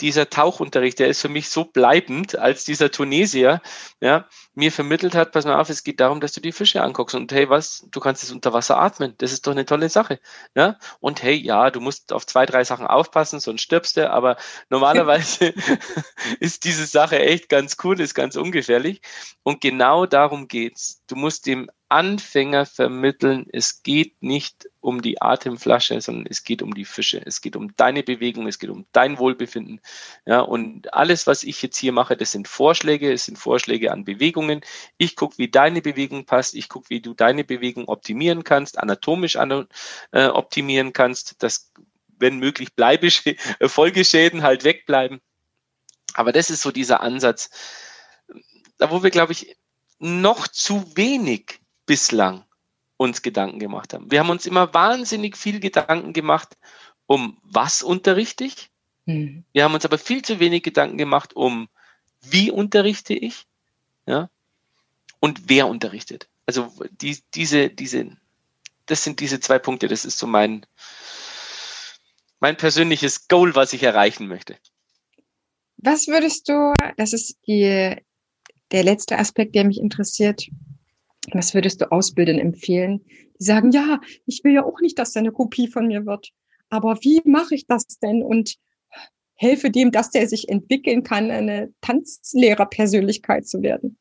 S2: dieser Tauchunterricht, der ist für mich so bleibend, als dieser Tunesier ja, mir vermittelt hat, pass mal auf, es geht darum, dass du die Fische anguckst und hey, was, du kannst es unter Wasser atmen, das ist doch eine tolle Sache. Ja? Und hey, ja, du musst auf zwei, drei Sachen aufpassen, sonst stirbst du, aber normalerweise ist diese Sache echt ganz cool, ist ganz ungefährlich und genau darum geht's. Du musst dem Anfänger vermitteln, es geht nicht um die Atemflasche, sondern es geht um die Fische. Es geht um deine Bewegung, es geht um dein Wohlbefinden. Ja, und alles, was ich jetzt hier mache, das sind Vorschläge, es sind Vorschläge an Bewegungen. Ich gucke, wie deine Bewegung passt. Ich gucke, wie du deine Bewegung optimieren kannst, anatomisch an, äh, optimieren kannst, dass, wenn möglich, Bleibesch Folgeschäden halt wegbleiben. Aber das ist so dieser Ansatz, da wo wir, glaube ich, noch zu wenig bislang uns Gedanken gemacht haben. Wir haben uns immer wahnsinnig viel Gedanken gemacht, um was unterrichte ich. Mhm. Wir haben uns aber viel zu wenig Gedanken gemacht, um wie unterrichte ich, ja, und wer unterrichtet. Also die, diese, diese, das sind diese zwei Punkte. Das ist so mein, mein persönliches Goal, was ich erreichen möchte.
S1: Was würdest du, das ist die, der letzte Aspekt, der mich interessiert, was würdest du Ausbildern empfehlen? Die sagen, ja, ich will ja auch nicht, dass er eine Kopie von mir wird. Aber wie mache ich das denn? Und helfe dem, dass der sich entwickeln kann, eine Tanzlehrerpersönlichkeit zu werden?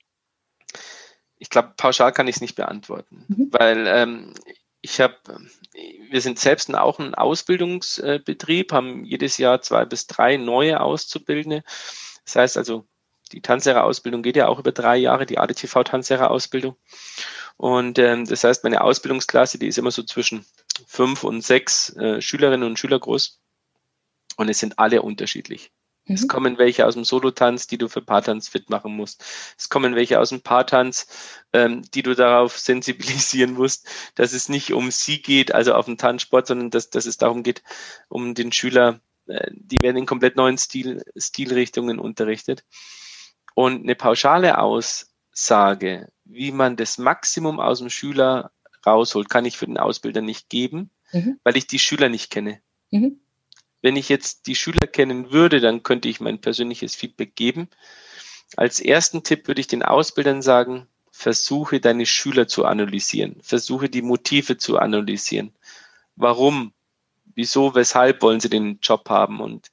S2: Ich glaube, pauschal kann ich es nicht beantworten, mhm. weil ähm, ich habe, wir sind selbst auch ein Ausbildungsbetrieb, haben jedes Jahr zwei bis drei neue Auszubildende. Das heißt also, die Tanzlehrerausbildung geht ja auch über drei Jahre, die ADTV-Tanzlehrerausbildung. Und ähm, das heißt, meine Ausbildungsklasse, die ist immer so zwischen fünf und sechs äh, Schülerinnen und Schüler groß. Und es sind alle unterschiedlich. Mhm. Es kommen welche aus dem Solotanz, die du für Paartanz fit machen musst. Es kommen welche aus dem Paartanz, ähm, die du darauf sensibilisieren musst, dass es nicht um sie geht, also auf den Tanzsport, sondern dass, dass es darum geht, um den Schüler, äh, die werden in komplett neuen Stil, Stilrichtungen unterrichtet. Und eine pauschale Aussage, wie man das Maximum aus dem Schüler rausholt, kann ich für den Ausbilder nicht geben, mhm. weil ich die Schüler nicht kenne. Mhm. Wenn ich jetzt die Schüler kennen würde, dann könnte ich mein persönliches Feedback geben. Als ersten Tipp würde ich den Ausbildern sagen, versuche deine Schüler zu analysieren, versuche die Motive zu analysieren. Warum, wieso, weshalb wollen sie den Job haben und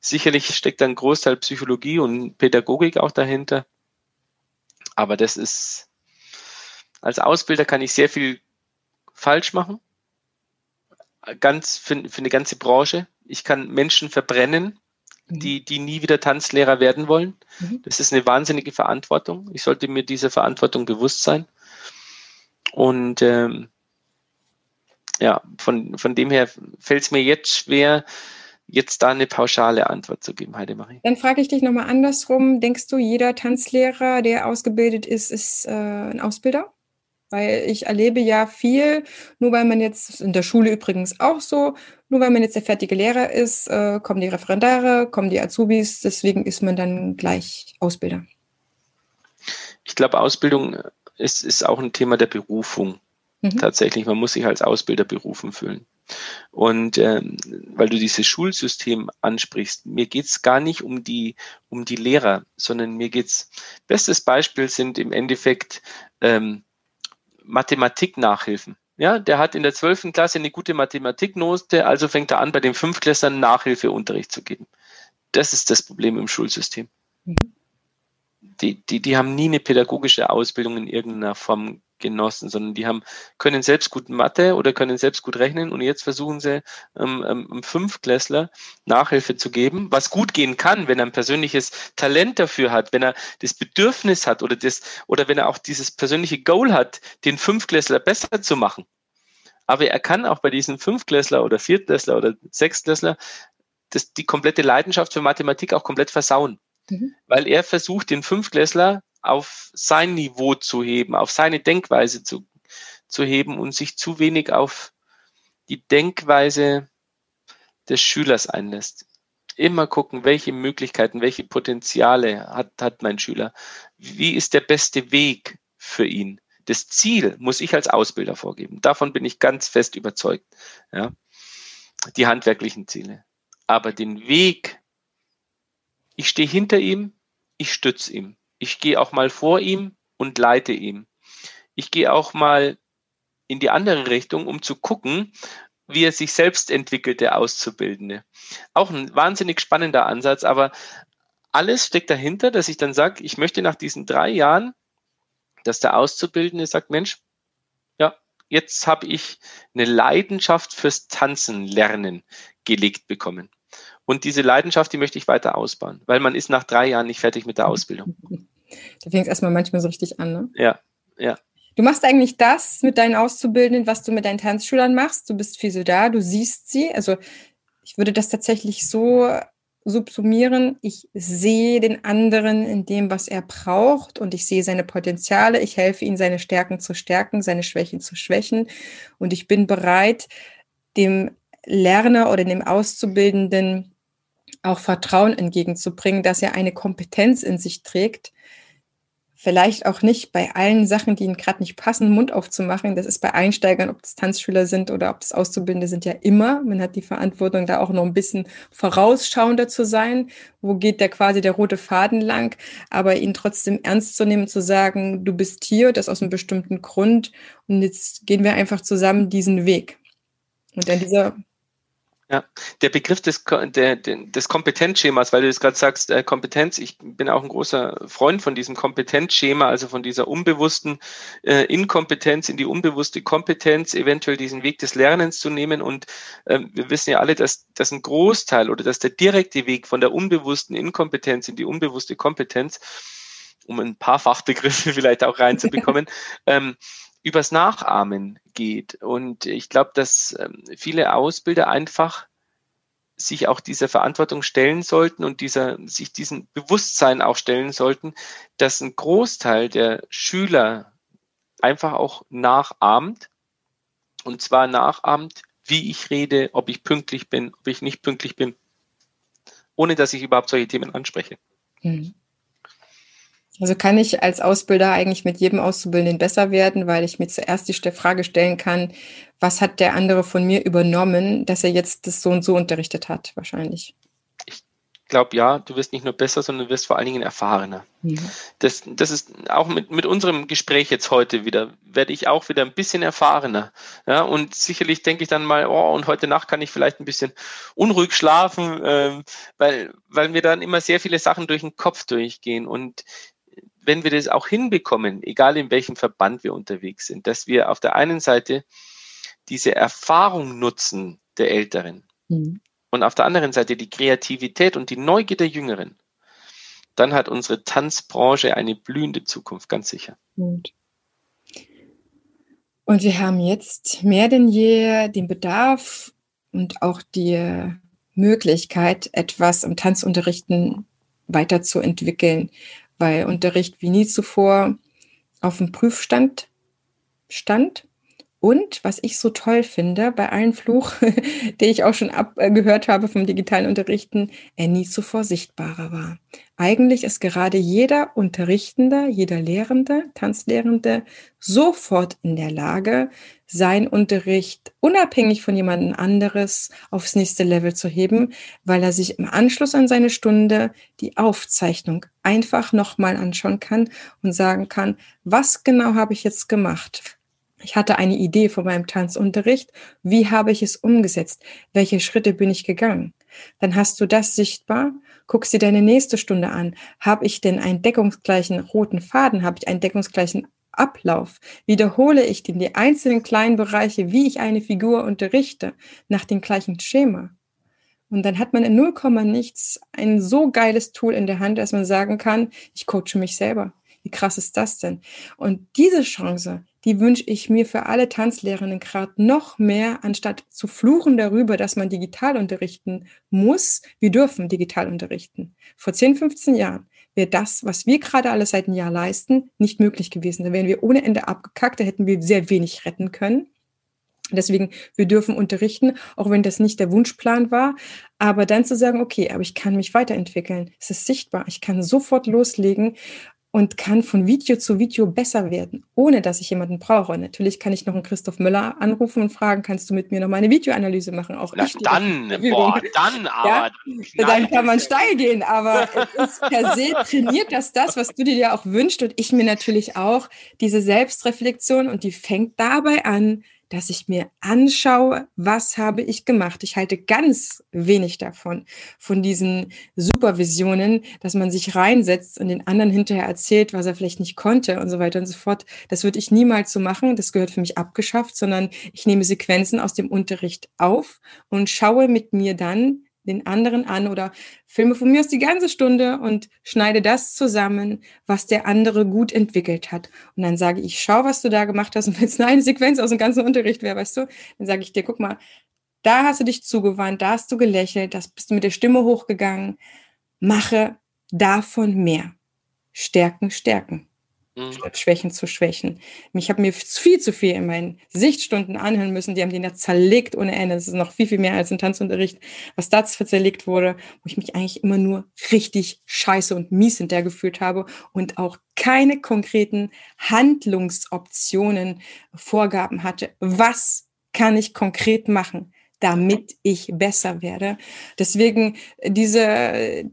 S2: Sicherlich steckt ein Großteil Psychologie und Pädagogik auch dahinter. Aber das ist, als Ausbilder kann ich sehr viel falsch machen. Ganz für, für eine ganze Branche. Ich kann Menschen verbrennen, mhm. die, die nie wieder Tanzlehrer werden wollen. Mhm. Das ist eine wahnsinnige Verantwortung. Ich sollte mir dieser Verantwortung bewusst sein. Und ähm, ja, von, von dem her fällt es mir jetzt schwer, jetzt da eine pauschale Antwort zu geben, Heidemarie.
S1: Dann frage ich dich nochmal andersrum. Denkst du, jeder Tanzlehrer, der ausgebildet ist, ist äh, ein Ausbilder? Weil ich erlebe ja viel, nur weil man jetzt, in der Schule übrigens auch so, nur weil man jetzt der fertige Lehrer ist, äh, kommen die Referendare, kommen die Azubis, deswegen ist man dann gleich Ausbilder.
S2: Ich glaube, Ausbildung ist, ist auch ein Thema der Berufung. Mhm. Tatsächlich, man muss sich als Ausbilder berufen fühlen. Und ähm, weil du dieses Schulsystem ansprichst, mir geht's gar nicht um die, um die Lehrer, sondern mir geht's, bestes Beispiel sind im Endeffekt ähm, Mathematik-Nachhilfen. Ja, der hat in der zwölften Klasse eine gute Mathematiknote, also fängt er an, bei den Fünftklässlern Nachhilfeunterricht zu geben. Das ist das Problem im Schulsystem. Mhm. Die, die, die haben nie eine pädagogische Ausbildung in irgendeiner Form genossen, sondern die haben, können selbst gut Mathe oder können selbst gut rechnen und jetzt versuchen sie, ähm, ähm, Fünfklässler Nachhilfe zu geben, was gut gehen kann, wenn er ein persönliches Talent dafür hat, wenn er das Bedürfnis hat oder das, oder wenn er auch dieses persönliche Goal hat, den Fünfklässler besser zu machen. Aber er kann auch bei diesen Fünfklässler oder Viertklässler oder Sechstklässler das, die komplette Leidenschaft für Mathematik auch komplett versauen. Mhm. Weil er versucht, den Fünfklässler auf sein Niveau zu heben, auf seine Denkweise zu, zu heben und sich zu wenig auf die Denkweise des Schülers einlässt. Immer gucken, welche Möglichkeiten, welche Potenziale hat, hat mein Schüler. Wie ist der beste Weg für ihn? Das Ziel muss ich als Ausbilder vorgeben. Davon bin ich ganz fest überzeugt. Ja. Die handwerklichen Ziele. Aber den Weg, ich stehe hinter ihm, ich stütze ihm. Ich gehe auch mal vor ihm und leite ihm. Ich gehe auch mal in die andere Richtung, um zu gucken, wie er sich selbst entwickelt, der Auszubildende. Auch ein wahnsinnig spannender Ansatz, aber alles steckt dahinter, dass ich dann sage, ich möchte nach diesen drei Jahren, dass der Auszubildende sagt, Mensch, ja, jetzt habe ich eine Leidenschaft fürs Tanzen lernen gelegt bekommen. Und diese Leidenschaft, die möchte ich weiter ausbauen, weil man ist nach drei Jahren nicht fertig mit der Ausbildung.
S1: Da fängt es erstmal manchmal so richtig an, ne?
S2: Ja, ja.
S1: Du machst eigentlich das mit deinen Auszubildenden, was du mit deinen Tanzschülern machst. Du bist viel so da, du siehst sie. Also ich würde das tatsächlich so subsumieren. Ich sehe den anderen in dem, was er braucht und ich sehe seine Potenziale. Ich helfe ihm, seine Stärken zu stärken, seine Schwächen zu schwächen. Und ich bin bereit, dem Lerner oder dem Auszubildenden auch Vertrauen entgegenzubringen, dass er eine Kompetenz in sich trägt, vielleicht auch nicht bei allen Sachen, die ihnen gerade nicht passen, Mund aufzumachen. Das ist bei Einsteigern, ob das Tanzschüler sind oder ob das Auszubildende sind, ja immer. Man hat die Verantwortung, da auch noch ein bisschen vorausschauender zu sein. Wo geht der quasi der rote Faden lang? Aber ihn trotzdem ernst zu nehmen, zu sagen, du bist hier, das aus einem bestimmten Grund. Und jetzt gehen wir einfach zusammen diesen Weg. Und dann dieser
S2: ja, der Begriff des, der, des Kompetenzschemas, weil du jetzt gerade sagst, äh, Kompetenz, ich bin auch ein großer Freund von diesem Kompetenzschema, also von dieser unbewussten äh, Inkompetenz in die unbewusste Kompetenz, eventuell diesen Weg des Lernens zu nehmen. Und äh, wir wissen ja alle, dass, dass ein Großteil oder dass der direkte Weg von der unbewussten Inkompetenz in die unbewusste Kompetenz, um ein paar Fachbegriffe vielleicht auch reinzubekommen, ähm, übers Nachahmen geht. Und ich glaube, dass ähm, viele Ausbilder einfach sich auch dieser Verantwortung stellen sollten und dieser, sich diesem Bewusstsein auch stellen sollten, dass ein Großteil der Schüler einfach auch nachahmt. Und zwar nachahmt, wie ich rede, ob ich pünktlich bin, ob ich nicht pünktlich bin, ohne dass ich überhaupt solche Themen anspreche. Mhm.
S1: Also kann ich als Ausbilder eigentlich mit jedem Auszubildenden besser werden, weil ich mir zuerst die Frage stellen kann, was hat der andere von mir übernommen, dass er jetzt das so und so unterrichtet hat, wahrscheinlich.
S2: Ich glaube, ja, du wirst nicht nur besser, sondern du wirst vor allen Dingen erfahrener. Ja. Das, das ist auch mit, mit unserem Gespräch jetzt heute wieder, werde ich auch wieder ein bisschen erfahrener. Ja, und sicherlich denke ich dann mal, oh, und heute Nacht kann ich vielleicht ein bisschen unruhig schlafen, ähm, weil, weil mir dann immer sehr viele Sachen durch den Kopf durchgehen. Und wenn wir das auch hinbekommen, egal in welchem Verband wir unterwegs sind, dass wir auf der einen Seite diese Erfahrung nutzen der Älteren mhm. und auf der anderen Seite die Kreativität und die Neugier der Jüngeren, dann hat unsere Tanzbranche eine blühende Zukunft, ganz sicher.
S1: Und wir haben jetzt mehr denn je den Bedarf und auch die Möglichkeit, etwas im Tanzunterrichten weiterzuentwickeln weil Unterricht wie nie zuvor auf dem Prüfstand stand Und was ich so toll finde, bei allen Fluch, den ich auch schon abgehört habe vom digitalen Unterrichten, er nie zuvor sichtbarer war. Eigentlich ist gerade jeder Unterrichtende, jeder Lehrende, Tanzlehrende sofort in der Lage, sein Unterricht unabhängig von jemandem anderes aufs nächste Level zu heben, weil er sich im Anschluss an seine Stunde die Aufzeichnung einfach nochmal anschauen kann und sagen kann, was genau habe ich jetzt gemacht? Ich hatte eine Idee von meinem Tanzunterricht. Wie habe ich es umgesetzt? Welche Schritte bin ich gegangen? Dann hast du das sichtbar. Guckst dir deine nächste Stunde an. Habe ich denn einen deckungsgleichen roten Faden? Habe ich einen deckungsgleichen Ablauf? Wiederhole ich denn die einzelnen kleinen Bereiche, wie ich eine Figur unterrichte, nach dem gleichen Schema? Und dann hat man in 0, nichts ein so geiles Tool in der Hand, dass man sagen kann, ich coache mich selber. Wie krass ist das denn? Und diese Chance, die wünsche ich mir für alle Tanzlehrerinnen gerade noch mehr, anstatt zu fluchen darüber, dass man digital unterrichten muss. Wir dürfen digital unterrichten. Vor 10, 15 Jahren wäre das, was wir gerade alle seit einem Jahr leisten, nicht möglich gewesen. Da wären wir ohne Ende abgekackt, da hätten wir sehr wenig retten können. Deswegen, wir dürfen unterrichten, auch wenn das nicht der Wunschplan war. Aber dann zu sagen, okay, aber ich kann mich weiterentwickeln. Es ist sichtbar. Ich kann sofort loslegen und kann von Video zu Video besser werden, ohne dass ich jemanden brauche. Natürlich kann ich noch einen Christoph Müller anrufen und fragen, kannst du mit mir noch mal eine Videoanalyse machen? Auch
S2: Na,
S1: ich
S2: dann, boah, dann aber.
S1: Ja? Dann kann man steil gehen, aber es ist per se trainiert das das, was du dir ja auch wünschst und ich mir natürlich auch, diese Selbstreflexion und die fängt dabei an, dass ich mir anschaue, was habe ich gemacht. Ich halte ganz wenig davon, von diesen Supervisionen, dass man sich reinsetzt und den anderen hinterher erzählt, was er vielleicht nicht konnte und so weiter und so fort. Das würde ich niemals so machen. Das gehört für mich abgeschafft, sondern ich nehme Sequenzen aus dem Unterricht auf und schaue mit mir dann, den anderen an oder filme von mir aus die ganze Stunde und schneide das zusammen, was der andere gut entwickelt hat. Und dann sage ich, schau, was du da gemacht hast. Und wenn es eine Sequenz aus dem ganzen Unterricht wäre, weißt du, dann sage ich dir, guck mal, da hast du dich zugewandt, da hast du gelächelt, da bist du mit der Stimme hochgegangen. Mache davon mehr. Stärken, stärken. Mhm. statt Schwächen zu schwächen. Ich habe mir viel zu viel in meinen Sichtstunden anhören müssen. Die haben den ja zerlegt ohne Ende. Das ist noch viel, viel mehr als ein Tanzunterricht, was da zerlegt wurde, wo ich mich eigentlich immer nur richtig scheiße und mies hinterher gefühlt habe und auch keine konkreten Handlungsoptionen, Vorgaben hatte. Was kann ich konkret machen? damit ich besser werde. Deswegen diese äh,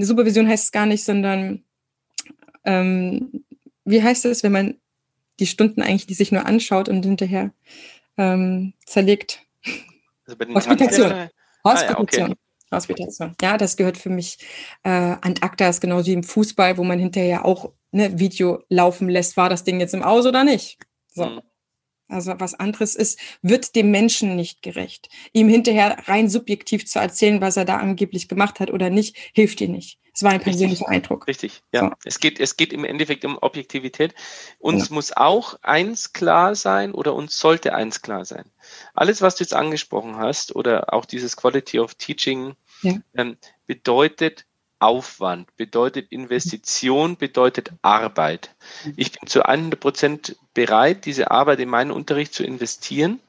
S1: Supervision heißt es gar nicht, sondern ähm, wie heißt es, wenn man die Stunden eigentlich die sich nur anschaut und hinterher ähm, zerlegt? Also Hospitation. Hospitation. Ah, ja, okay. Hospitation. Ja, das gehört für mich äh, an ACTA, ist genauso wie im Fußball, wo man hinterher auch ne, Video laufen lässt. War das Ding jetzt im Aus oder nicht? So. Mhm. Also was anderes ist, wird dem Menschen nicht gerecht. Ihm hinterher rein subjektiv zu erzählen, was er da angeblich gemacht hat oder nicht, hilft dir nicht. Es war ein persönlicher Eindruck.
S2: Richtig, ja. So. Es, geht, es geht im Endeffekt um Objektivität. Uns ja. muss auch eins klar sein oder uns sollte eins klar sein. Alles, was du jetzt angesprochen hast oder auch dieses Quality of Teaching ja. ähm, bedeutet Aufwand, bedeutet Investition, bedeutet Arbeit. Ich bin zu 100 Prozent bereit, diese Arbeit in meinen Unterricht zu investieren,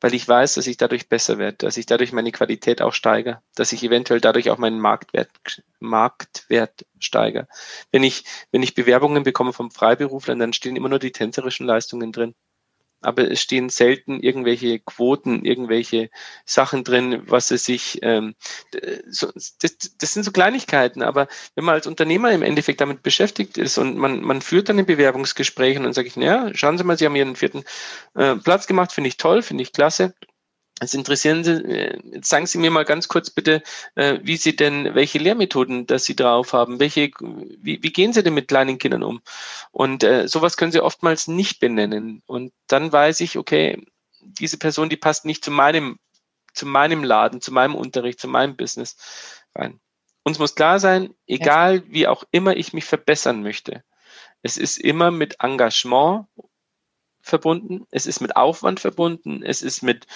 S2: weil ich weiß, dass ich dadurch besser werde, dass ich dadurch meine Qualität auch steigere, dass ich eventuell dadurch auch meinen Marktwert, Marktwert steigere. Wenn ich, wenn ich Bewerbungen bekomme vom Freiberuflern, dann stehen immer nur die tänzerischen Leistungen drin aber es stehen selten irgendwelche Quoten, irgendwelche Sachen drin, was es sich, ähm, so, das, das sind so Kleinigkeiten, aber wenn man als Unternehmer im Endeffekt damit beschäftigt ist und man, man führt dann ein Bewerbungsgespräch und dann sage ich, naja, schauen Sie mal, Sie haben Ihren vierten äh, Platz gemacht, finde ich toll, finde ich klasse. Es interessieren Sie, äh, jetzt sagen Sie mir mal ganz kurz bitte, äh, wie Sie denn, welche Lehrmethoden, dass Sie drauf haben, welche, wie, wie gehen Sie denn mit kleinen Kindern um? Und äh, sowas können Sie oftmals nicht benennen. Und dann weiß ich, okay, diese Person, die passt nicht zu meinem, zu meinem Laden, zu meinem Unterricht, zu meinem Business rein. Uns muss klar sein, egal wie auch immer ich mich verbessern möchte, es ist immer mit Engagement verbunden, es ist mit Aufwand verbunden, es ist mit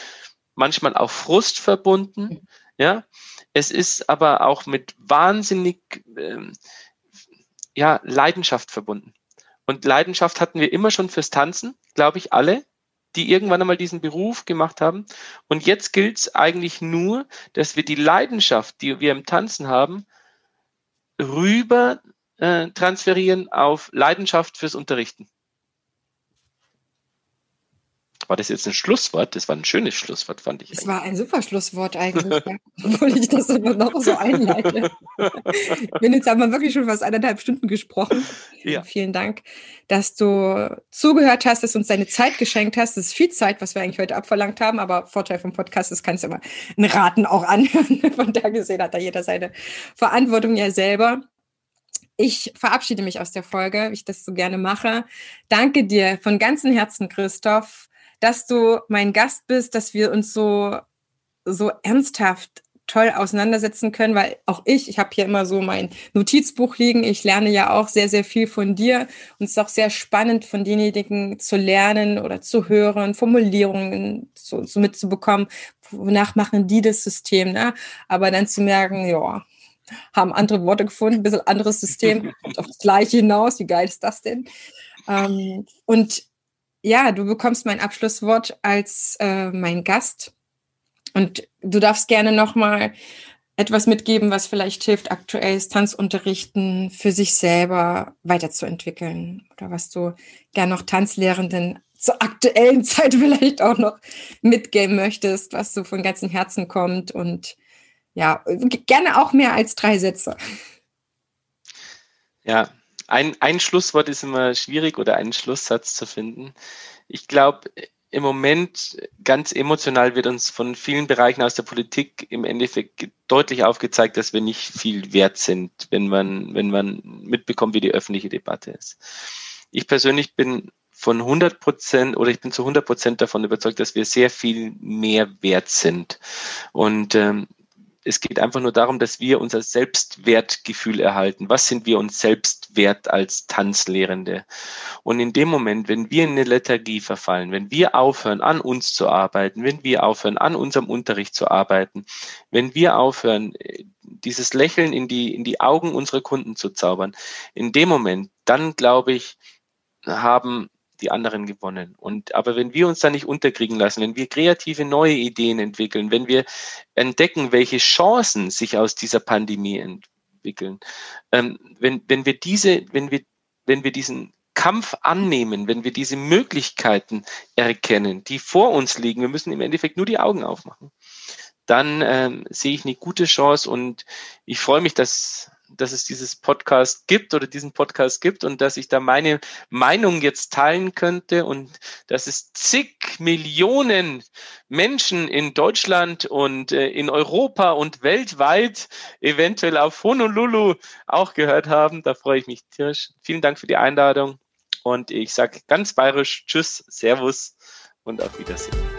S2: manchmal auch Frust verbunden. Ja, es ist aber auch mit wahnsinnig ähm, ja, Leidenschaft verbunden. Und Leidenschaft hatten wir immer schon fürs Tanzen, glaube ich, alle. die irgendwann einmal diesen Beruf gemacht haben. Und jetzt gilt es eigentlich nur, dass wir die Leidenschaft, die wir im Tanzen haben, rüber äh, transferieren auf Leidenschaft fürs Unterrichten. War das jetzt ein Schlusswort? Das war ein schönes Schlusswort, fand ich.
S1: Es war ein super Schlusswort eigentlich, ja. obwohl ich das immer noch so einleite. Ich bin jetzt aber wirklich schon fast eineinhalb Stunden gesprochen. Ja. Vielen Dank, dass du zugehört hast, dass du uns deine Zeit geschenkt hast. Das ist viel Zeit, was wir eigentlich heute abverlangt haben, aber Vorteil vom Podcast ist, kannst du immer einen Raten auch anhören. Von da gesehen hat da jeder seine Verantwortung ja selber. Ich verabschiede mich aus der Folge, wie ich das so gerne mache. Danke dir von ganzem Herzen, Christoph, dass du mein Gast bist, dass wir uns so, so ernsthaft toll auseinandersetzen können, weil auch ich, ich habe hier immer so mein Notizbuch liegen, ich lerne ja auch sehr, sehr viel von dir und es ist auch sehr spannend, von denjenigen zu lernen oder zu hören, Formulierungen so, so mitzubekommen, wonach machen die das System, ne? aber dann zu merken, ja, haben andere Worte gefunden, ein bisschen anderes System, kommt auf das Gleiche hinaus, wie geil ist das denn? Ähm, und ja, du bekommst mein Abschlusswort als äh, mein Gast. Und du darfst gerne nochmal etwas mitgeben, was vielleicht hilft, aktuelles Tanzunterrichten für sich selber weiterzuentwickeln. Oder was du gerne noch Tanzlehrenden zur aktuellen Zeit vielleicht auch noch mitgeben möchtest, was so von ganzem Herzen kommt. Und ja, gerne auch mehr als drei Sätze.
S2: Ja, ein, ein Schlusswort ist immer schwierig oder einen Schlusssatz zu finden. Ich glaube, im Moment ganz emotional wird uns von vielen Bereichen aus der Politik im Endeffekt deutlich aufgezeigt, dass wir nicht viel wert sind, wenn man, wenn man mitbekommt, wie die öffentliche Debatte ist. Ich persönlich bin von 100 Prozent oder ich bin zu 100 Prozent davon überzeugt, dass wir sehr viel mehr wert sind. Und ähm, es geht einfach nur darum, dass wir unser Selbstwertgefühl erhalten. Was sind wir uns selbst wert als Tanzlehrende? Und in dem Moment, wenn wir in eine Lethargie verfallen, wenn wir aufhören, an uns zu arbeiten, wenn wir aufhören, an unserem Unterricht zu arbeiten, wenn wir aufhören, dieses Lächeln in die, in die Augen unserer Kunden zu zaubern, in dem Moment, dann glaube ich, haben die anderen gewonnen. Und aber wenn wir uns da nicht unterkriegen lassen, wenn wir kreative neue Ideen entwickeln, wenn wir entdecken, welche Chancen sich aus dieser Pandemie entwickeln, ähm, wenn, wenn wir diese, wenn wir, wenn wir diesen Kampf annehmen, wenn wir diese Möglichkeiten erkennen, die vor uns liegen, wir müssen im Endeffekt nur die Augen aufmachen, dann ähm, sehe ich eine gute Chance und ich freue mich, dass dass es dieses Podcast gibt oder diesen Podcast gibt und dass ich da meine Meinung jetzt teilen könnte und dass es zig Millionen Menschen in Deutschland und äh, in Europa und weltweit eventuell auf Honolulu auch gehört haben. Da freue ich mich tierisch. Vielen Dank für die Einladung und ich sage ganz bayerisch Tschüss, Servus und auf Wiedersehen.